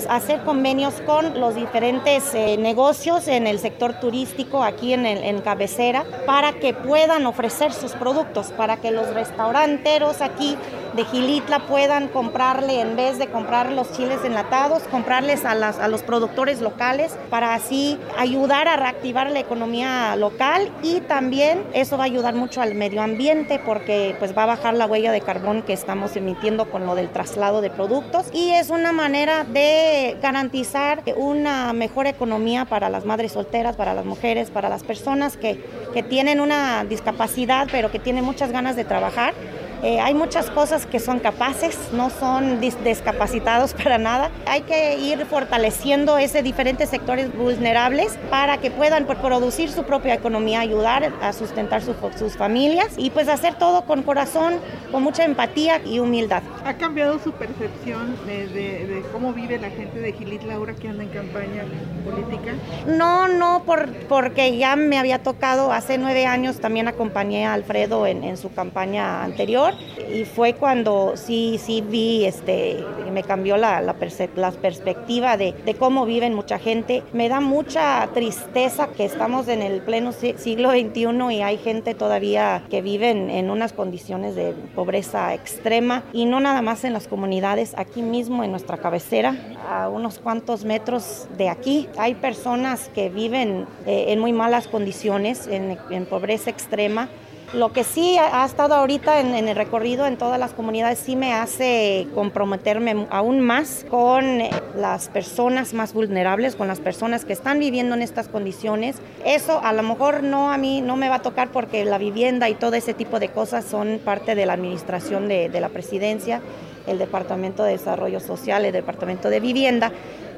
hacer convenios con los diferentes eh, negocios en el sector turístico aquí en, en cabecera para que puedan ofrecer sus productos, para que los restauranteros aquí de Gilitla puedan comprarle, en vez de comprar los chiles enlatados, comprarles a, a los productores locales para así ayudar a reactivar la economía local y también eso va a ayudar mucho al medio ambiente porque pues va a bajar la huella de carbón que estamos emitiendo con lo del traslado de productos y es una manera de garantizar una mejor economía para las madres solteras, para las mujeres, para las personas que, que tienen una discapacidad pero que tienen muchas ganas de trabajar eh, hay muchas cosas que son capaces, no son discapacitados [laughs] para nada. Hay que ir fortaleciendo ese diferentes sectores vulnerables para que puedan producir su propia economía, ayudar a sustentar sus familias y pues hacer todo con corazón, con mucha empatía y humildad. ¿Ha cambiado su percepción de, cómo vive la gente de Gilitla ahora que anda en campaña política? No, no, por, porque ya me había tocado, hace nueve años también acompañé a Alfredo en, en su campaña anterior y fue cuando sí, sí vi, este, me cambió la, la, perspectiva de, de, cómo viven mucha gente. Me da mucha tristeza que estamos en el pleno siglo XXI y hay gente todavía que vive en, unas condiciones de pobreza extrema y no nada más en las comunidades, aquí mismo en nuestra cabecera, a unos cuantos metros de aquí, hay personas que viven eh, en muy malas condiciones, en pobreza extrema lo que sí ha estado ahorita en, el recorrido en todas las comunidades sí me hace comprometerme aún más con las personas más vulnerables, con las personas que están viviendo en estas condiciones. Eso a lo mejor no a mí no me va a tocar porque la vivienda y todo ese tipo de cosas son parte de la administración de, de la presidencia, el Departamento de Desarrollo Social, el Departamento de Vivienda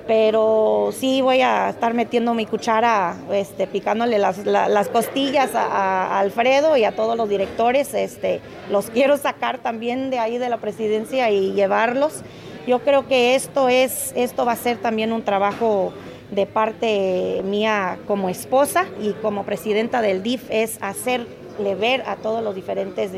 pero sí voy a estar metiendo mi cuchara, este, picándole las, costillas a, Alfredo y a todos los directores. Este, los quiero sacar también de ahí de la presidencia y llevarlos. Yo creo que esto es, esto va a ser también un trabajo de parte mía como esposa y como presidenta del DIF es hacer ver a todos los diferentes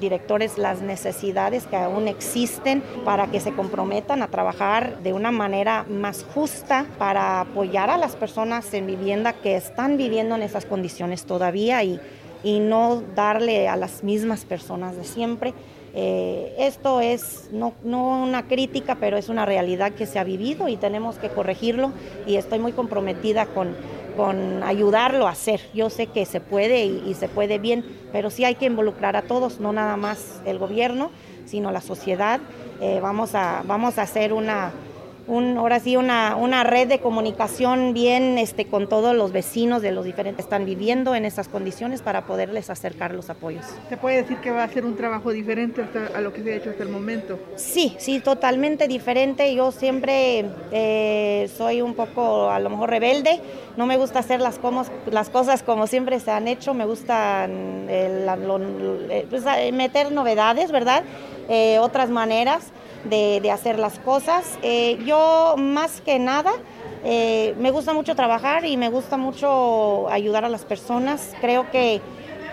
directores las necesidades que aún existen para que se comprometan a trabajar de una manera más justa para apoyar a las personas en vivienda que están viviendo en esas condiciones todavía y, y no darle a las mismas personas de siempre. Eh, esto es no, no, una crítica, pero es una realidad que se ha vivido y tenemos que corregirlo y estoy muy comprometida con con ayudarlo a hacer. Yo sé que se puede y, se puede bien, pero sí hay que involucrar a todos, no nada más el gobierno, sino la sociedad. Eh, vamos, a, vamos a hacer una, un, ahora sí una, una red de comunicación bien este, con todos los vecinos de los diferentes que están viviendo en esas condiciones para poderles acercar los apoyos. ¿Se puede decir que va a ser un trabajo diferente a lo que se ha hecho hasta el momento? Sí, sí, totalmente diferente. Yo siempre eh, soy un poco a lo mejor rebelde, no me gusta hacer las, como, las cosas como siempre se han hecho, me gusta eh, eh, pues, meter novedades, ¿verdad? otras maneras de, hacer las cosas. Eh, yo más que nada eh, me gusta mucho trabajar y me gusta mucho ayudar a las personas. Creo que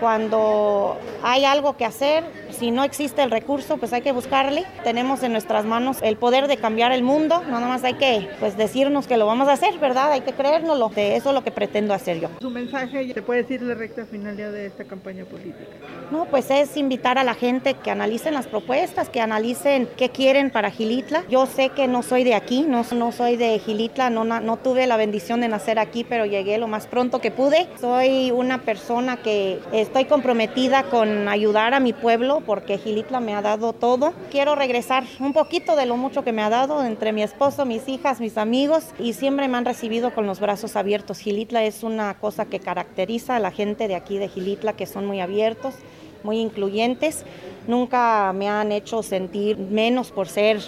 cuando hay algo que hacer, si no existe el recurso, pues hay que buscarle. Tenemos en nuestras manos el poder de cambiar el mundo, no nada más hay que pues decirnos que lo vamos a hacer, ¿verdad? Hay que creérnoslo. Eso es lo que pretendo hacer yo. Su mensaje, ¿te puede decir la recta final ya de esta campaña política? No, pues es invitar a la gente que analicen las propuestas, que analicen qué quieren para Gilitla. Yo sé que no soy de aquí, no, no soy de Gilitla, no, no tuve la bendición de nacer aquí, pero llegué lo más pronto que pude. Soy una persona que estoy comprometida con ayudar a mi pueblo porque Gilitla me ha dado todo. Quiero regresar un poquito de lo mucho que me ha dado entre mi esposo, mis hijas, mis amigos y siempre me han recibido con los brazos abiertos. Gilitla es una cosa que caracteriza a la gente de aquí de Gilitla, que son muy abiertos muy incluyentes, nunca me han hecho sentir menos por ser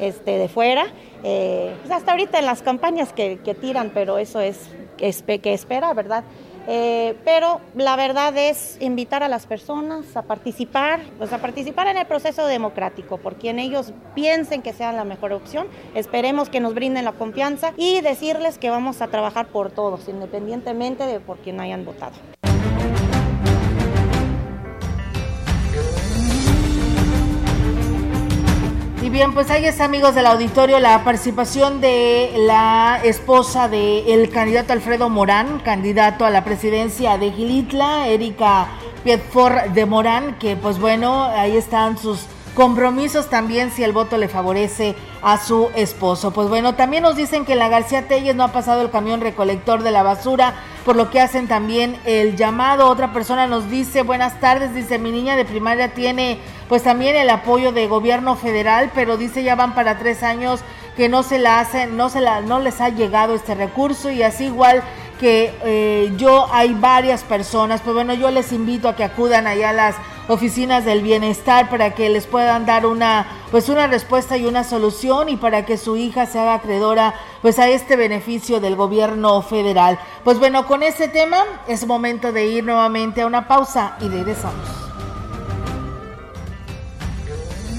este, de fuera. Eh, pues hasta ahorita en las campañas que, tiran, pero eso es, que espera, ¿verdad? Eh, pero la verdad es invitar a las personas a participar, pues a participar en el proceso democrático, por quien ellos piensen que sea la mejor opción. Esperemos que nos brinden la confianza y decirles que vamos a trabajar por todos, independientemente de por quien hayan votado. Y bien, pues ahí está, amigos del auditorio, la participación de la esposa del candidato Alfredo Morán, candidato a la presidencia de Gilitla, Erika Piedfort de Morán, que pues bueno, ahí están sus compromisos también si el voto le favorece a su esposo. Pues bueno, también nos dicen que la García Telles no ha pasado el camión recolector de la basura, por lo que hacen también el llamado. Otra persona nos dice, buenas tardes, dice, mi niña de primaria tiene pues también el apoyo de gobierno federal, pero dice ya van para tres años que no se la hacen, no se la, no les ha llegado este recurso y así igual que eh, yo hay varias personas, pues bueno, yo les invito a que acudan allá a las oficinas del bienestar para que les puedan dar una pues una respuesta y una solución y para que su hija se haga acreedora pues a este beneficio del gobierno federal. Pues bueno, con este tema es momento de ir nuevamente a una pausa y regresamos.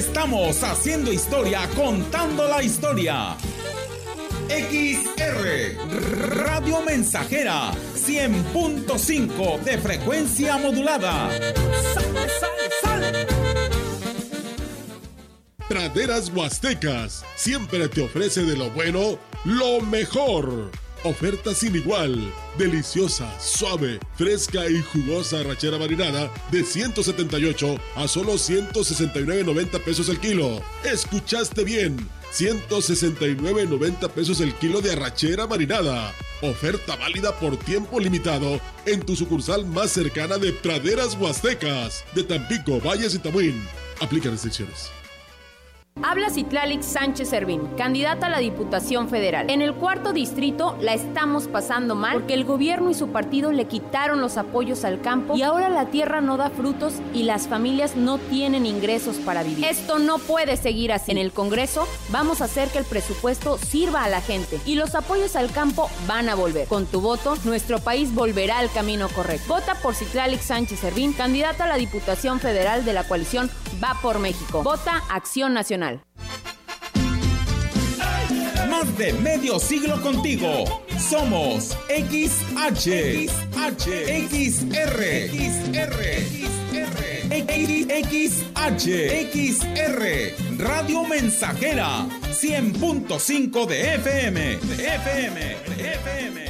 Estamos haciendo historia, contando la historia. XR Radio Mensajera 100.5 de frecuencia modulada. Praderas Huastecas siempre te ofrece de lo bueno lo mejor. Oferta sin igual. Deliciosa, suave, fresca y jugosa rachera marinada de 178 a solo 169.90 pesos el kilo. ¿Escuchaste bien? 169.90 pesos el kilo de arrachera marinada. Oferta válida por tiempo limitado en tu sucursal más cercana de Praderas Huastecas, de Tampico, Valles y Tamuín. Aplica restricciones. Habla Citlalix Sánchez Servín, candidata a la Diputación Federal. En el cuarto distrito la estamos pasando mal porque el gobierno y su partido le quitaron los apoyos al campo y ahora la tierra no da frutos y las familias no tienen ingresos para vivir. Esto no puede seguir así. En el Congreso vamos a hacer que el presupuesto sirva a la gente y los apoyos al campo van a volver. Con tu voto, nuestro país volverá al camino correcto. Vota por Citlalix Sánchez Servín, candidata a la Diputación Federal de la coalición Va por México. Vota Acción Nacional. Más de medio siglo contigo. Somos XH, XH, XR, XR, XR, XR, Radio Mensajera, 100.5 de FM, de FM, de FM, de FM.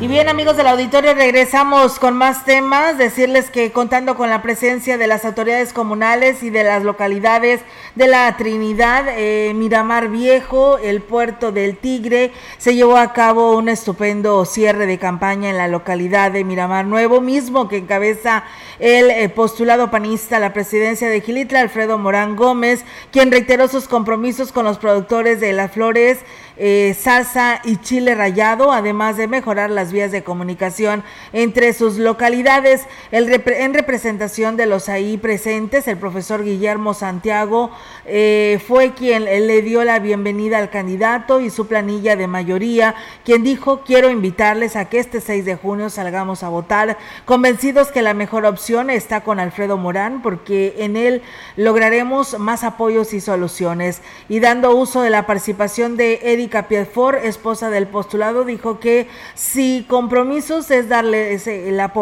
Y bien amigos del auditorio, regresamos con más temas. Decirles que contando con la presencia de las autoridades comunales y de las localidades de la Trinidad, eh, Miramar Viejo, el puerto del Tigre, se llevó a cabo un estupendo cierre de campaña en la localidad de Miramar Nuevo, mismo que encabeza el eh, postulado panista a la presidencia de Gilitla, Alfredo Morán Gómez, quien reiteró sus compromisos con los productores de las flores eh, salsa y chile rallado, además de mejorar las vías de comunicación entre sus localidades. El en representación de los ahí presentes, el profesor Guillermo Santiago eh, fue quien le dio la bienvenida al candidato y su planilla de mayoría, quien dijo, quiero invitarles a que este 6 de junio salgamos a votar, convencidos que la mejor opción está con Alfredo Morán, porque en él lograremos más apoyos y soluciones. Y dando uso de la participación de Erika Piedfort, esposa del postulado, dijo que si compromisos es darle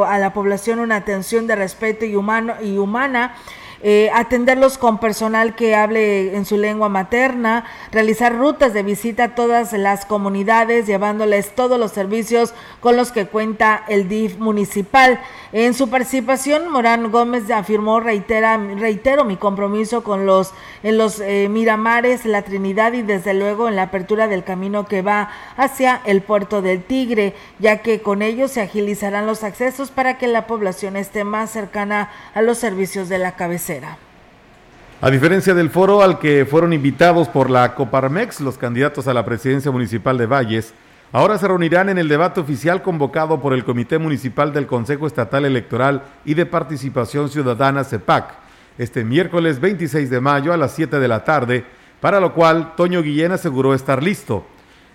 a la población una atención de respeto y, humano, y humana, eh, atenderlos con personal que hable en su lengua materna, realizar rutas de visita a todas las comunidades, llevándoles todos los servicios con los que cuenta el DIF municipal. En su participación, Morán Gómez afirmó, reitera, reitero mi compromiso con los, en los eh, Miramares, la Trinidad y desde luego en la apertura del camino que va hacia el puerto del Tigre, ya que con ello se agilizarán los accesos para que la población esté más cercana a los servicios de la A diferencia del foro al que fueron invitados por la Coparmex, los candidatos a la presidencia municipal de Valles, Ahora se reunirán en el debate oficial convocado por el Comité Municipal del Consejo Estatal Electoral y de Participación Ciudadana CEPAC este miércoles 26 de mayo a las 7 de la tarde, para lo cual Toño Guillén aseguró estar listo.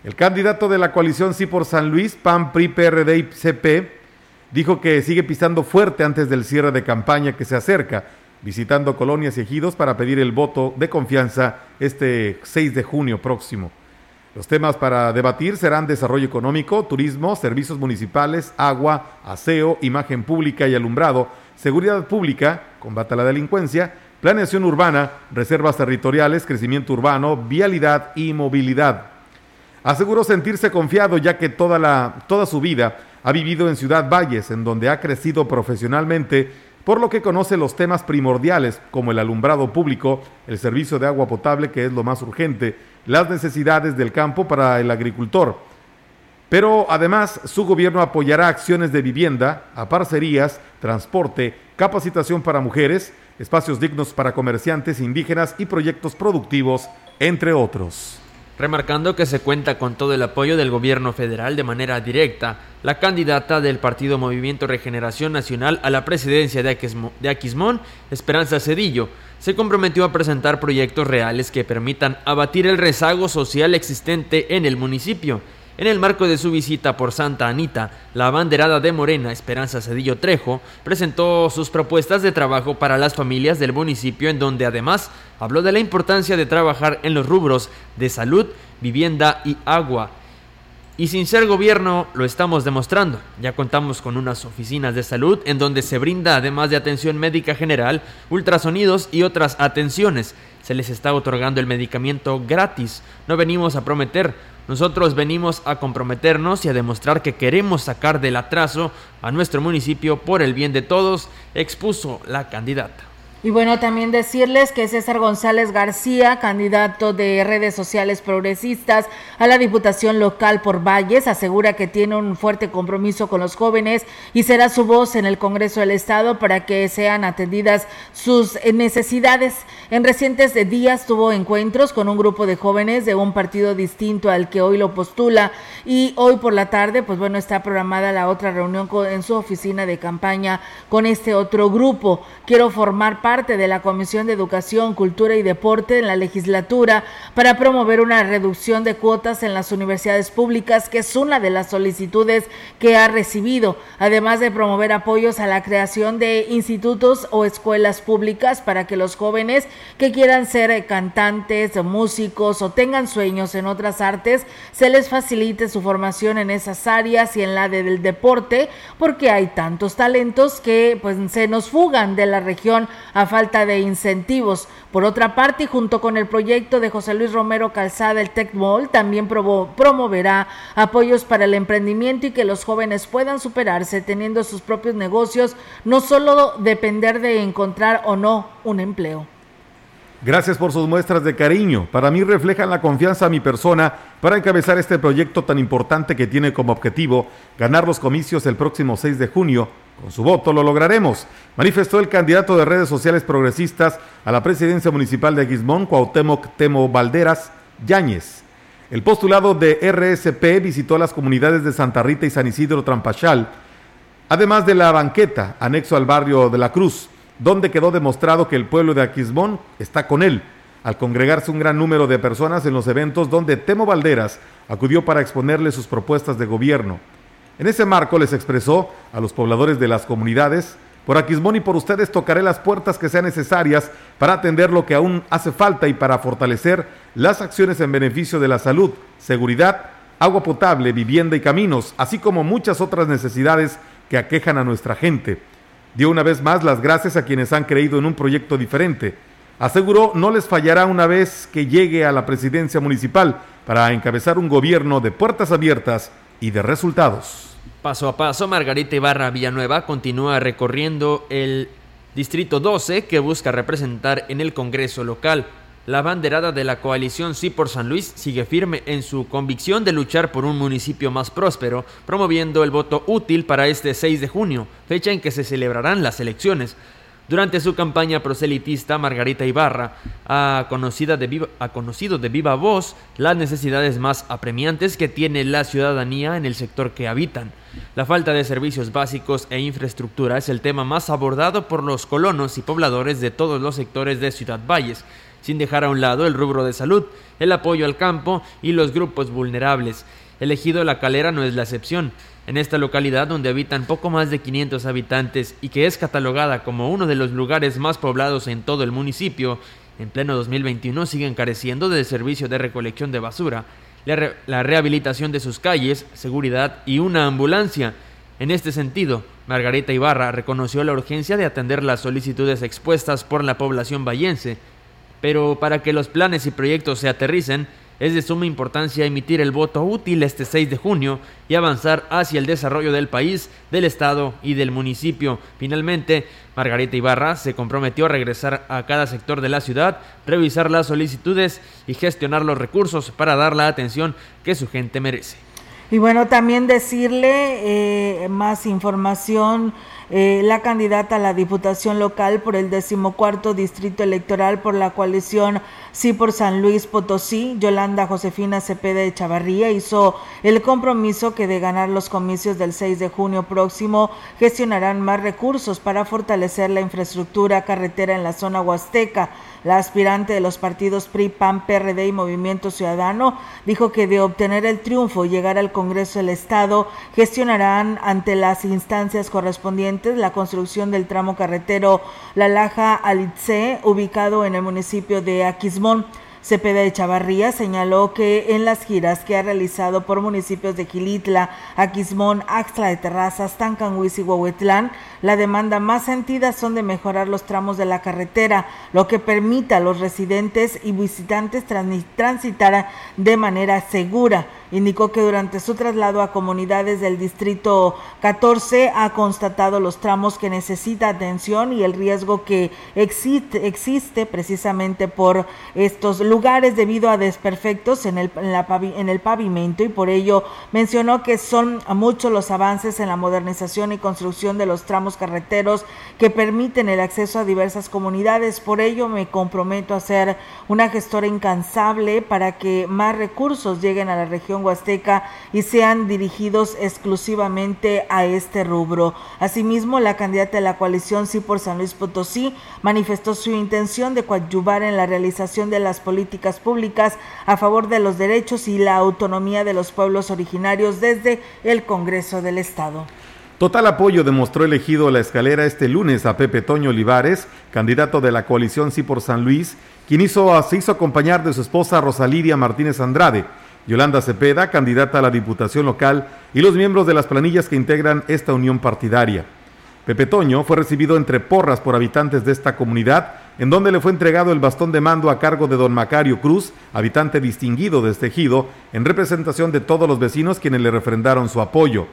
El candidato de la coalición Sí por San Luis, PAN, PRI, PRD y CP, dijo que sigue pisando fuerte antes del cierre de campaña que se acerca, visitando colonias y ejidos para pedir el voto de confianza este 6 de junio próximo. Los temas para debatir serán desarrollo económico, turismo, servicios municipales, agua, aseo, imagen pública y alumbrado, seguridad pública, combate a la delincuencia, planeación urbana, reservas territoriales, crecimiento urbano, vialidad y movilidad. Aseguró sentirse confiado ya que toda, la, toda su vida ha vivido en Ciudad Valles, en donde ha crecido profesionalmente por lo que conoce los temas primordiales como el alumbrado público, el servicio de agua potable, que es lo más urgente, las necesidades del campo para el agricultor. Pero además su gobierno apoyará acciones de vivienda, aparcerías, transporte, capacitación para mujeres, espacios dignos para comerciantes indígenas y proyectos productivos, entre otros. Remarcando que se cuenta con todo el apoyo del gobierno federal de manera directa, la candidata del Partido Movimiento Regeneración Nacional a la presidencia de Aquismón, Esperanza Cedillo, se comprometió a presentar proyectos reales que permitan abatir el rezago social existente en el municipio en el marco de su visita por Santa Anita, la abanderada de Morena, Esperanza Cedillo Trejo, presentó sus propuestas de trabajo para las familias del municipio, en donde además habló de la importancia de trabajar en los rubros de salud, vivienda y agua. Y sin ser gobierno lo estamos demostrando. Ya contamos con unas oficinas de salud en donde se brinda, además de atención médica general, ultrasonidos y otras atenciones. Se les está otorgando el medicamento gratis. No venimos a prometer, nosotros venimos a comprometernos y a demostrar que queremos sacar del atraso a nuestro municipio por el bien de todos, expuso la candidata. Y bueno, también decirles que César González García, candidato de redes sociales progresistas a la Diputación Local por Valles, asegura que tiene un fuerte compromiso con los jóvenes y será su voz en el Congreso del Estado para que sean atendidas sus necesidades. En recientes días tuvo encuentros con un grupo de jóvenes de un partido distinto al que hoy lo postula y hoy por la tarde, pues bueno, está programada la otra reunión en su oficina de campaña con este otro grupo. Quiero formar parte parte de la Comisión de Educación, Cultura y Deporte en la legislatura para promover una reducción de cuotas en las universidades públicas, que es una de las solicitudes que ha recibido, además de promover apoyos a la creación de institutos o escuelas públicas para que los jóvenes que quieran ser cantantes, músicos o tengan sueños en otras artes, se les facilite su formación en esas áreas y en la del deporte, porque hay tantos talentos que pues se nos fugan de la región a falta de incentivos. Por otra parte, junto con el proyecto de José Luis Romero Calzada, el TechMall también promoverá apoyos para el emprendimiento y que los jóvenes puedan superarse teniendo sus propios negocios, no solo depender de encontrar o no un empleo. Gracias por sus muestras de cariño. Para mí reflejan la confianza a mi persona para encabezar este proyecto tan importante que tiene como objetivo ganar los comicios el próximo 6 de junio con su voto lo lograremos, manifestó el candidato de redes sociales progresistas a la presidencia municipal de Guismón, Cuauhtémoc Temo Valderas Yáñez. El postulado de RSP visitó las comunidades de Santa Rita y San Isidro Trampachal, además de la banqueta, anexo al barrio de la Cruz, donde quedó demostrado que el pueblo de Aquismón está con él, al congregarse un gran número de personas en los eventos donde Temo Valderas acudió para exponerle sus propuestas de gobierno. En ese marco les expresó a los pobladores de las comunidades, por Aquismón y por ustedes tocaré las puertas que sean necesarias para atender lo que aún hace falta y para fortalecer las acciones en beneficio de la salud, seguridad, agua potable, vivienda y caminos, así como muchas otras necesidades que aquejan a nuestra gente. Dio una vez más las gracias a quienes han creído en un proyecto diferente. Aseguró no les fallará una vez que llegue a la presidencia municipal para encabezar un gobierno de puertas abiertas y de resultados. Paso a paso, Margarita Ibarra Villanueva continúa recorriendo el Distrito 12 que busca representar en el Congreso local. La banderada de la coalición Sí por San Luis sigue firme en su convicción de luchar por un municipio más próspero, promoviendo el voto útil para este 6 de junio, fecha en que se celebrarán las elecciones. Durante su campaña proselitista, Margarita Ibarra ha, conocido de viva, voz las necesidades más apremiantes que tiene la ciudadanía en el sector que habitan. La falta de servicios básicos e infraestructura es el tema más abordado por los colonos y pobladores de todos los sectores de Ciudad Valles, sin dejar a un lado el rubro de salud, el apoyo al campo y los grupos vulnerables. Elegido La Calera no es la excepción. En esta localidad, donde habitan poco más de 500 habitantes y que es catalogada como uno de los lugares más poblados en todo el municipio, en pleno 2021 siguen careciendo del servicio de recolección de basura, la rehabilitación de sus calles, seguridad y una ambulancia. En este sentido, Margarita Ibarra reconoció la urgencia de atender las solicitudes expuestas por la población vallense, pero para que los planes y proyectos se aterricen, es de suma importancia emitir el voto útil este 6 de junio y avanzar hacia el desarrollo del país, del Estado y del municipio. Finalmente, Margarita Ibarra se comprometió a regresar a cada sector de la ciudad, revisar las solicitudes y gestionar los recursos para dar la atención que su gente merece. Y bueno, también decirle eh, más información eh, la candidata a la Diputación Local por el decimocuarto Distrito Electoral por la coalición Sí por San Luis Potosí, Yolanda Josefina Cepeda de Chavarría, hizo el compromiso que de ganar los comicios del 6 de junio próximo gestionarán más recursos para fortalecer la infraestructura carretera en la zona huasteca. La aspirante de los partidos PRI, PAN, PRD y Movimiento Ciudadano dijo que de obtener el triunfo y llegar al Congreso del Estado, gestionarán ante las instancias correspondientes la construcción del tramo carretero La Laja Alitze, ubicado en el municipio de Aquismón. Cepeda de Chavarría señaló que en las giras que ha realizado por municipios de Quilitla, Aquismón, Axtla de Terrazas, Tancanhuiz y Huehuetlán, la demanda más sentida son de mejorar los tramos de la carretera, lo que permita a los residentes y visitantes transitar de manera segura. Indicó que durante su traslado a comunidades del distrito 14 ha constatado los tramos que necesita atención y el riesgo que existe, existe precisamente por estos lugares debido a desperfectos en el, en, en el pavimento y por ello mencionó que son muchos los avances en la modernización y construcción de los tramos carreteros que permiten el acceso a diversas comunidades. Por ello me comprometo a ser una gestora incansable para que más recursos lleguen a la región huasteca y sean dirigidos exclusivamente a este rubro. Asimismo, la candidata de la coalición Sí por San Luis Potosí manifestó su intención de coadyuvar en la realización de las políticas públicas a favor de los derechos y la autonomía de los pueblos originarios desde el Congreso del Estado. Total apoyo demostró elegido la escalera este lunes a Pepe Toño Olivares, candidato de la coalición Sí por San Luis, quien hizo, se hizo acompañar de su esposa Rosalidia Martínez Andrade, Yolanda Cepeda, candidata a la Diputación Local, y los miembros de las planillas que integran esta unión partidaria. Pepe Toño fue recibido entre porras por habitantes de esta comunidad, en donde le fue entregado el bastón de mando a cargo de don Macario Cruz, habitante distinguido de este ejido, en representación de todos los vecinos quienes le refrendaron su apoyo.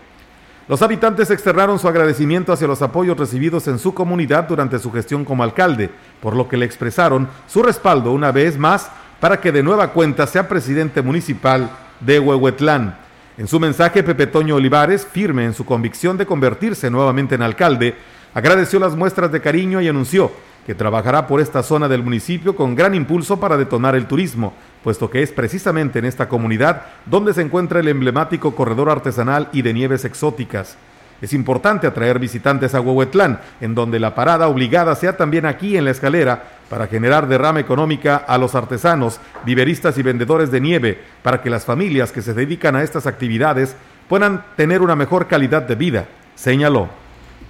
Los habitantes externaron su agradecimiento hacia los apoyos recibidos en su comunidad durante su gestión como alcalde, por lo que le expresaron su respaldo una vez más para que de nueva cuenta sea presidente municipal de Huehuetlán. En su mensaje, Pepe Toño Olivares, firme en su convicción de convertirse nuevamente en alcalde, agradeció las muestras de cariño y anunció que trabajará por esta zona del municipio con gran impulso para detonar el turismo, puesto que es precisamente en esta comunidad donde se encuentra el emblemático corredor artesanal y de nieves exóticas. Es importante atraer visitantes a Huehuetlán, en donde la parada obligada sea también aquí en la escalera para generar derrama económica a los artesanos, viveristas y vendedores de nieve, para que las familias que se dedican a estas actividades puedan tener una mejor calidad de vida, señaló.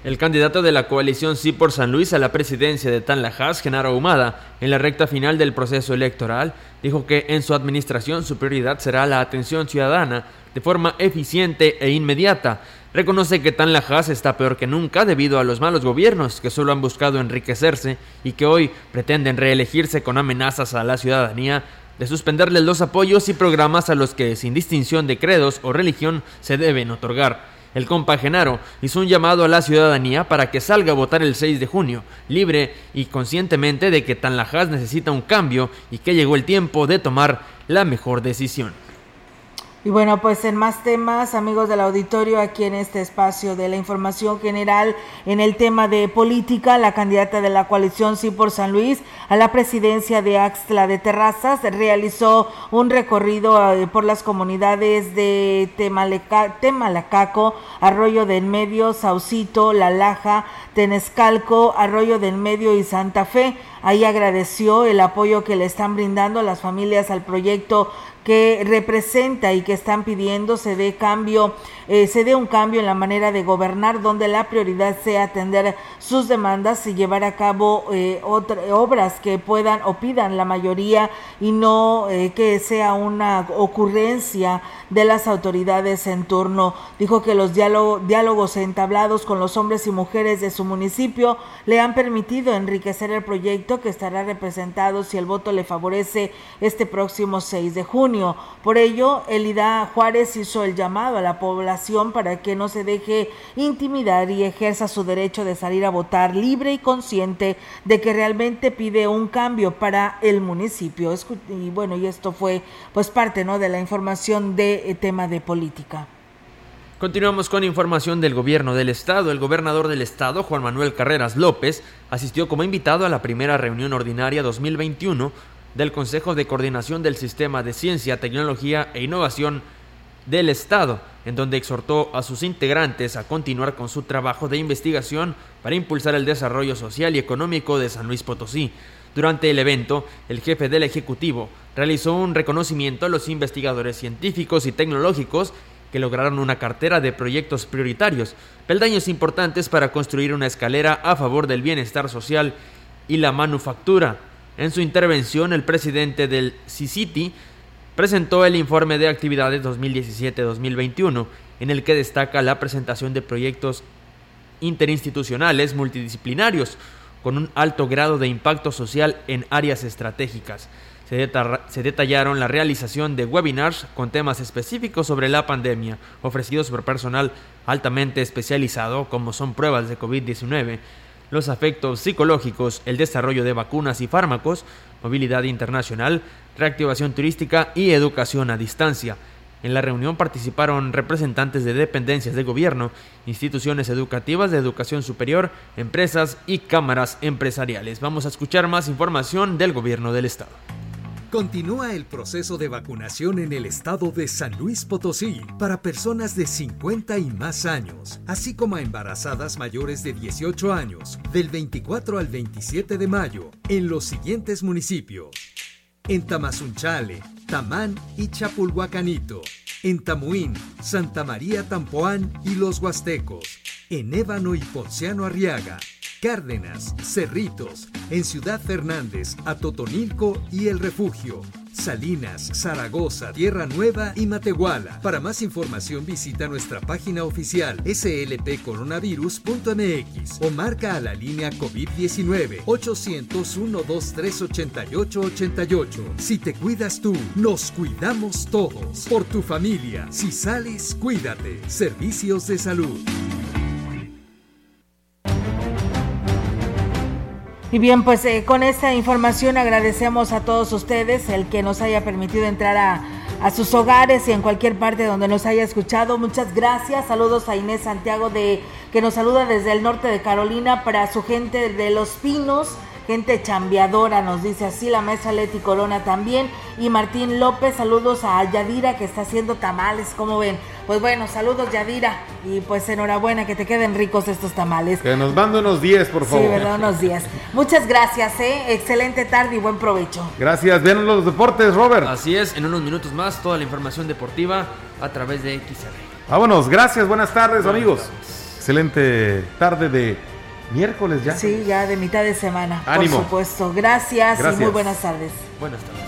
El candidato de la coalición Sí por San Luis a la presidencia de Tanlajas, Genaro Humada, en la recta final del proceso electoral, dijo que en su administración su prioridad será la atención ciudadana de forma eficiente e inmediata. Reconoce que Tanlajas está peor que nunca debido a los malos gobiernos que solo han buscado enriquecerse y que hoy pretenden reelegirse con amenazas a la ciudadanía de suspenderles los apoyos y programas a los que, sin distinción de credos o religión, se deben otorgar. El compagenaro hizo un llamado a la ciudadanía para que salga a votar el 6 de junio, libre y conscientemente de que Tanlajas necesita un cambio y que llegó el tiempo de tomar la mejor decisión. Y bueno, pues en más temas, amigos del auditorio, aquí en este espacio de la información general en el tema de política, la candidata de la coalición Sí por San Luis a la presidencia de Axtla de Terrazas realizó un recorrido eh, por las comunidades de Temalacaco, Arroyo del Medio, Saucito, La Laja, Tenescalco, Arroyo del Medio y Santa Fe. Ahí agradeció el apoyo que le están brindando las familias al proyecto que representa y que están pidiendo se dé cambio, eh, se dé un cambio en la manera de gobernar, donde la prioridad sea atender sus demandas y llevar a cabo eh, obras que puedan o pidan la mayoría y no eh, que sea una ocurrencia de las autoridades en turno. Dijo que los diálogos entablados con los hombres y mujeres de su municipio le han permitido enriquecer el proyecto que estará representado si el voto le favorece este próximo 6 de junio. Por ello, Elida Juárez hizo el llamado a la población para que no se deje intimidar y ejerza su derecho de salir a votar libre y consciente de que realmente pide un cambio para el municipio. Y bueno, y esto fue pues parte ¿no? de la información de eh, tema de política. Continuamos con información del gobierno del estado. El gobernador del estado, Juan Manuel Carreras López, asistió como invitado a la primera reunión ordinaria 2021 del Consejo de Coordinación del Sistema de Ciencia, Tecnología e Innovación del Estado, en donde exhortó a sus integrantes a continuar con su trabajo de investigación para impulsar el desarrollo social y económico de San Luis Potosí. Durante el evento, el jefe del Ejecutivo realizó un reconocimiento a los investigadores científicos y tecnológicos que lograron una cartera de proyectos prioritarios, peldaños importantes para construir una escalera a favor del bienestar social y la manufactura. En su intervención, el presidente del CICITI presentó el informe de actividades 2017-2021, en el que destaca la presentación de proyectos interinstitucionales multidisciplinarios, con un alto grado de impacto social en áreas estratégicas. Se, se, detallaron la realización de webinars con temas específicos sobre la pandemia, ofrecidos por personal altamente especializado, como son pruebas de COVID-19, los afectos psicológicos, el desarrollo de vacunas y fármacos, movilidad internacional, reactivación turística y educación a distancia. En la reunión participaron representantes de dependencias de gobierno, instituciones educativas de educación superior, empresas y cámaras empresariales. Vamos a escuchar más información del gobierno del estado. Continúa el proceso de vacunación en el estado de San Luis Potosí para personas de 50 y más años, así como a embarazadas mayores de 18 años, del 24 al 27 de mayo, en los siguientes municipios. En Tamazunchale, Tamán y Chapulhuacanito. En Tamuín, Santa María Tampoán y Los Huastecos. En Ébano y Ponciano Arriaga. Cárdenas, Cerritos, en Ciudad Fernández, Atotonilco y El Refugio, Salinas, Zaragoza, Tierra Nueva y Matehuala. Para más información visita nuestra página oficial slpcoronavirus.mx o marca a la línea COVID-19 800-123-8888. Si te cuidas tú, nos cuidamos todos. Por tu familia, si sales, cuídate. Servicios de salud. Y bien, pues eh, con esta información agradecemos a todos ustedes el que nos haya permitido entrar a, a, sus hogares y en cualquier parte donde nos haya escuchado. Muchas gracias. Saludos a Inés Santiago de que nos saluda desde el norte de Carolina para su gente de Los Pinos gente chambeadora, nos dice así la maestra Leti Corona también. Y Martín López, saludos a Yadira que está haciendo tamales, como ven? Pues bueno, saludos Yadira y pues enhorabuena que te queden ricos estos tamales. Que nos manden unos 10, por favor. Sí, verdad, unos 10. Muchas gracias, ¿eh? Excelente tarde y buen provecho. Gracias, ven los deportes, Robert. Así es, en unos minutos más toda la información deportiva a través de XR. Vámonos, gracias, buenas tardes, amigos. Excelente tarde de miércoles ya. Sí, ya de mitad de semana. Ánimo. Por supuesto. Gracias, y muy buenas tardes. Buenas tardes.